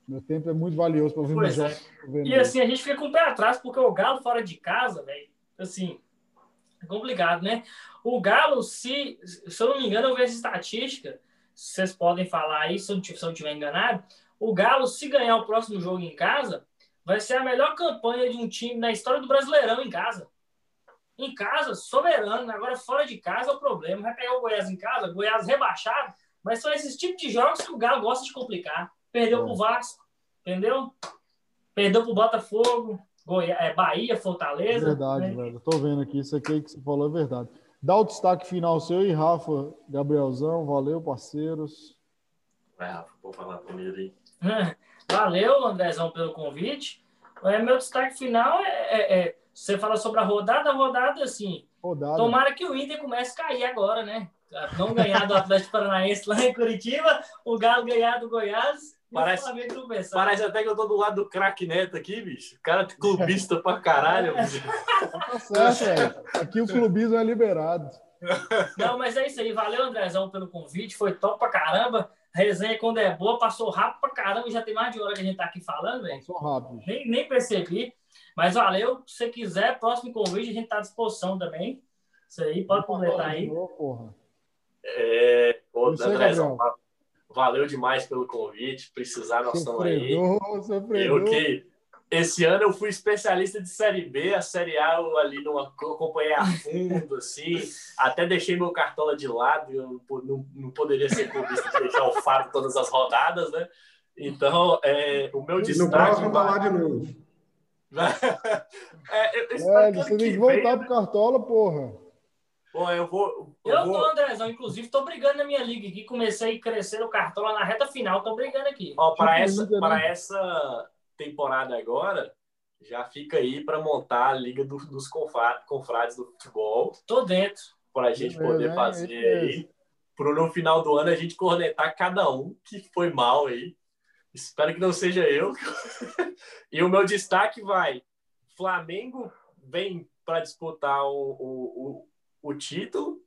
Meu tempo é muito valioso para ver pois meu é. jogo. E assim, a gente fica com o pé atrás, porque o Galo fora de casa, velho, assim, é complicado, né? O Galo, se, se eu não me engano, eu vejo estatística, vocês podem falar aí, se eu não estiver enganado, o Galo, se ganhar o próximo jogo em casa, vai ser a melhor campanha de um time na história do Brasileirão em casa. Em casa, soberano. Agora, fora de casa é o problema. Vai pegar o Goiás em casa, Goiás rebaixado. Mas são esses tipos de jogos que o Galo gosta de complicar. Perdeu é. pro Vasco, entendeu? Perdeu pro Botafogo, Goiás, é, Bahia, Fortaleza. Verdade, né? velho. tô vendo aqui. Isso aqui que você falou é verdade. Dá o destaque final seu e Rafa, Gabrielzão. Valeu, parceiros. Vai, Rafa, vou falar primeiro aí. Valeu, Andrezão, pelo convite. É, meu destaque final é, é, é você fala sobre a rodada, a rodada, assim. Rodada. Tomara que o Inter comece a cair agora, né? Não ganhar do Atlético Paranaense lá em Curitiba, o Galo ganhar do Goiás. Parece, parece até que eu tô do lado do craque Neto aqui, bicho. Cara é clubista pra caralho. tá certo, velho. Aqui o clubismo é liberado. Não, mas é isso aí. Valeu, Andrezão, pelo convite. Foi top pra caramba. Resenha, quando é boa, passou rápido pra caramba. Já tem mais de hora que a gente tá aqui falando, velho. Passou rápido. Nem, nem percebi. Mas valeu, se você quiser, próximo convite, a gente está à disposição também. Isso aí, pode completar aí. Porra. É, ô, Gabriel. valeu demais pelo convite. Precisar, nós estamos aí. Eu que esse ano eu fui especialista de Série B, a Série A eu ali não acompanhei a fundo, assim, até deixei meu cartola de lado, eu não, não poderia ser clubista de deixar o Fábio todas as rodadas, né? Então, é, o meu E no destaque... próximo tá lá de novo. É, eu, ano você tem que voltar vem, pro Cartola, porra. Bom, eu vou... Eu Eu vou... tô, Andrezão, inclusive, tô brigando na minha liga aqui. Comecei a crescer o cartola na reta final, tô brigando aqui. Ó, para Tipo essa, né? para essa temporada agora, já fica aí para montar a Liga do- dos confra- confrades do futebol, Tô dentro. para a gente poder fazer Beleza. aí, para no final do ano a gente cornetar cada um que foi mal aí. Espero que não seja eu. e o meu destaque vai: Flamengo vem para disputar o, o, o, o título,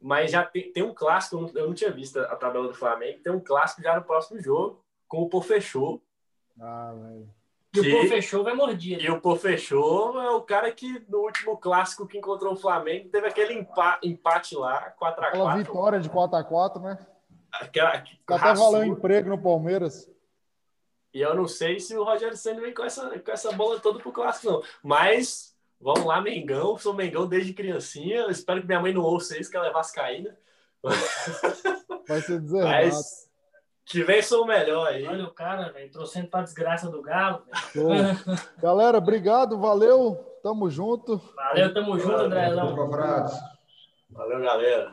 mas já tem, tem um clássico, eu não, tinha visto a tabela do Flamengo, tem um clássico já no próximo jogo, com o Pô Fechou. Ah, velho. E Que- o pô fechou, vai morder. E o Pô Fechou é o cara que no último clássico que encontrou o Flamengo teve aquele empa- empate lá, 4x4. Aquela vitória de 4x4, né? Aquela, até raçuda. valendo emprego no Palmeiras. E eu não sei se o Rogério Senna vem com essa, com essa bola toda pro clássico, não. Mas vamos lá, Mengão. Sou Mengão desde criancinha. Eu espero que minha mãe não ouça isso, que ela é vascaína. Vai ser deserrado. Mas que vem sou o melhor aí. Olha o cara, velho, trouxendo pra desgraça do Galo. Galera, obrigado, valeu. Tamo junto. Valeu, tamo junto. Confrades. Valeu, galera.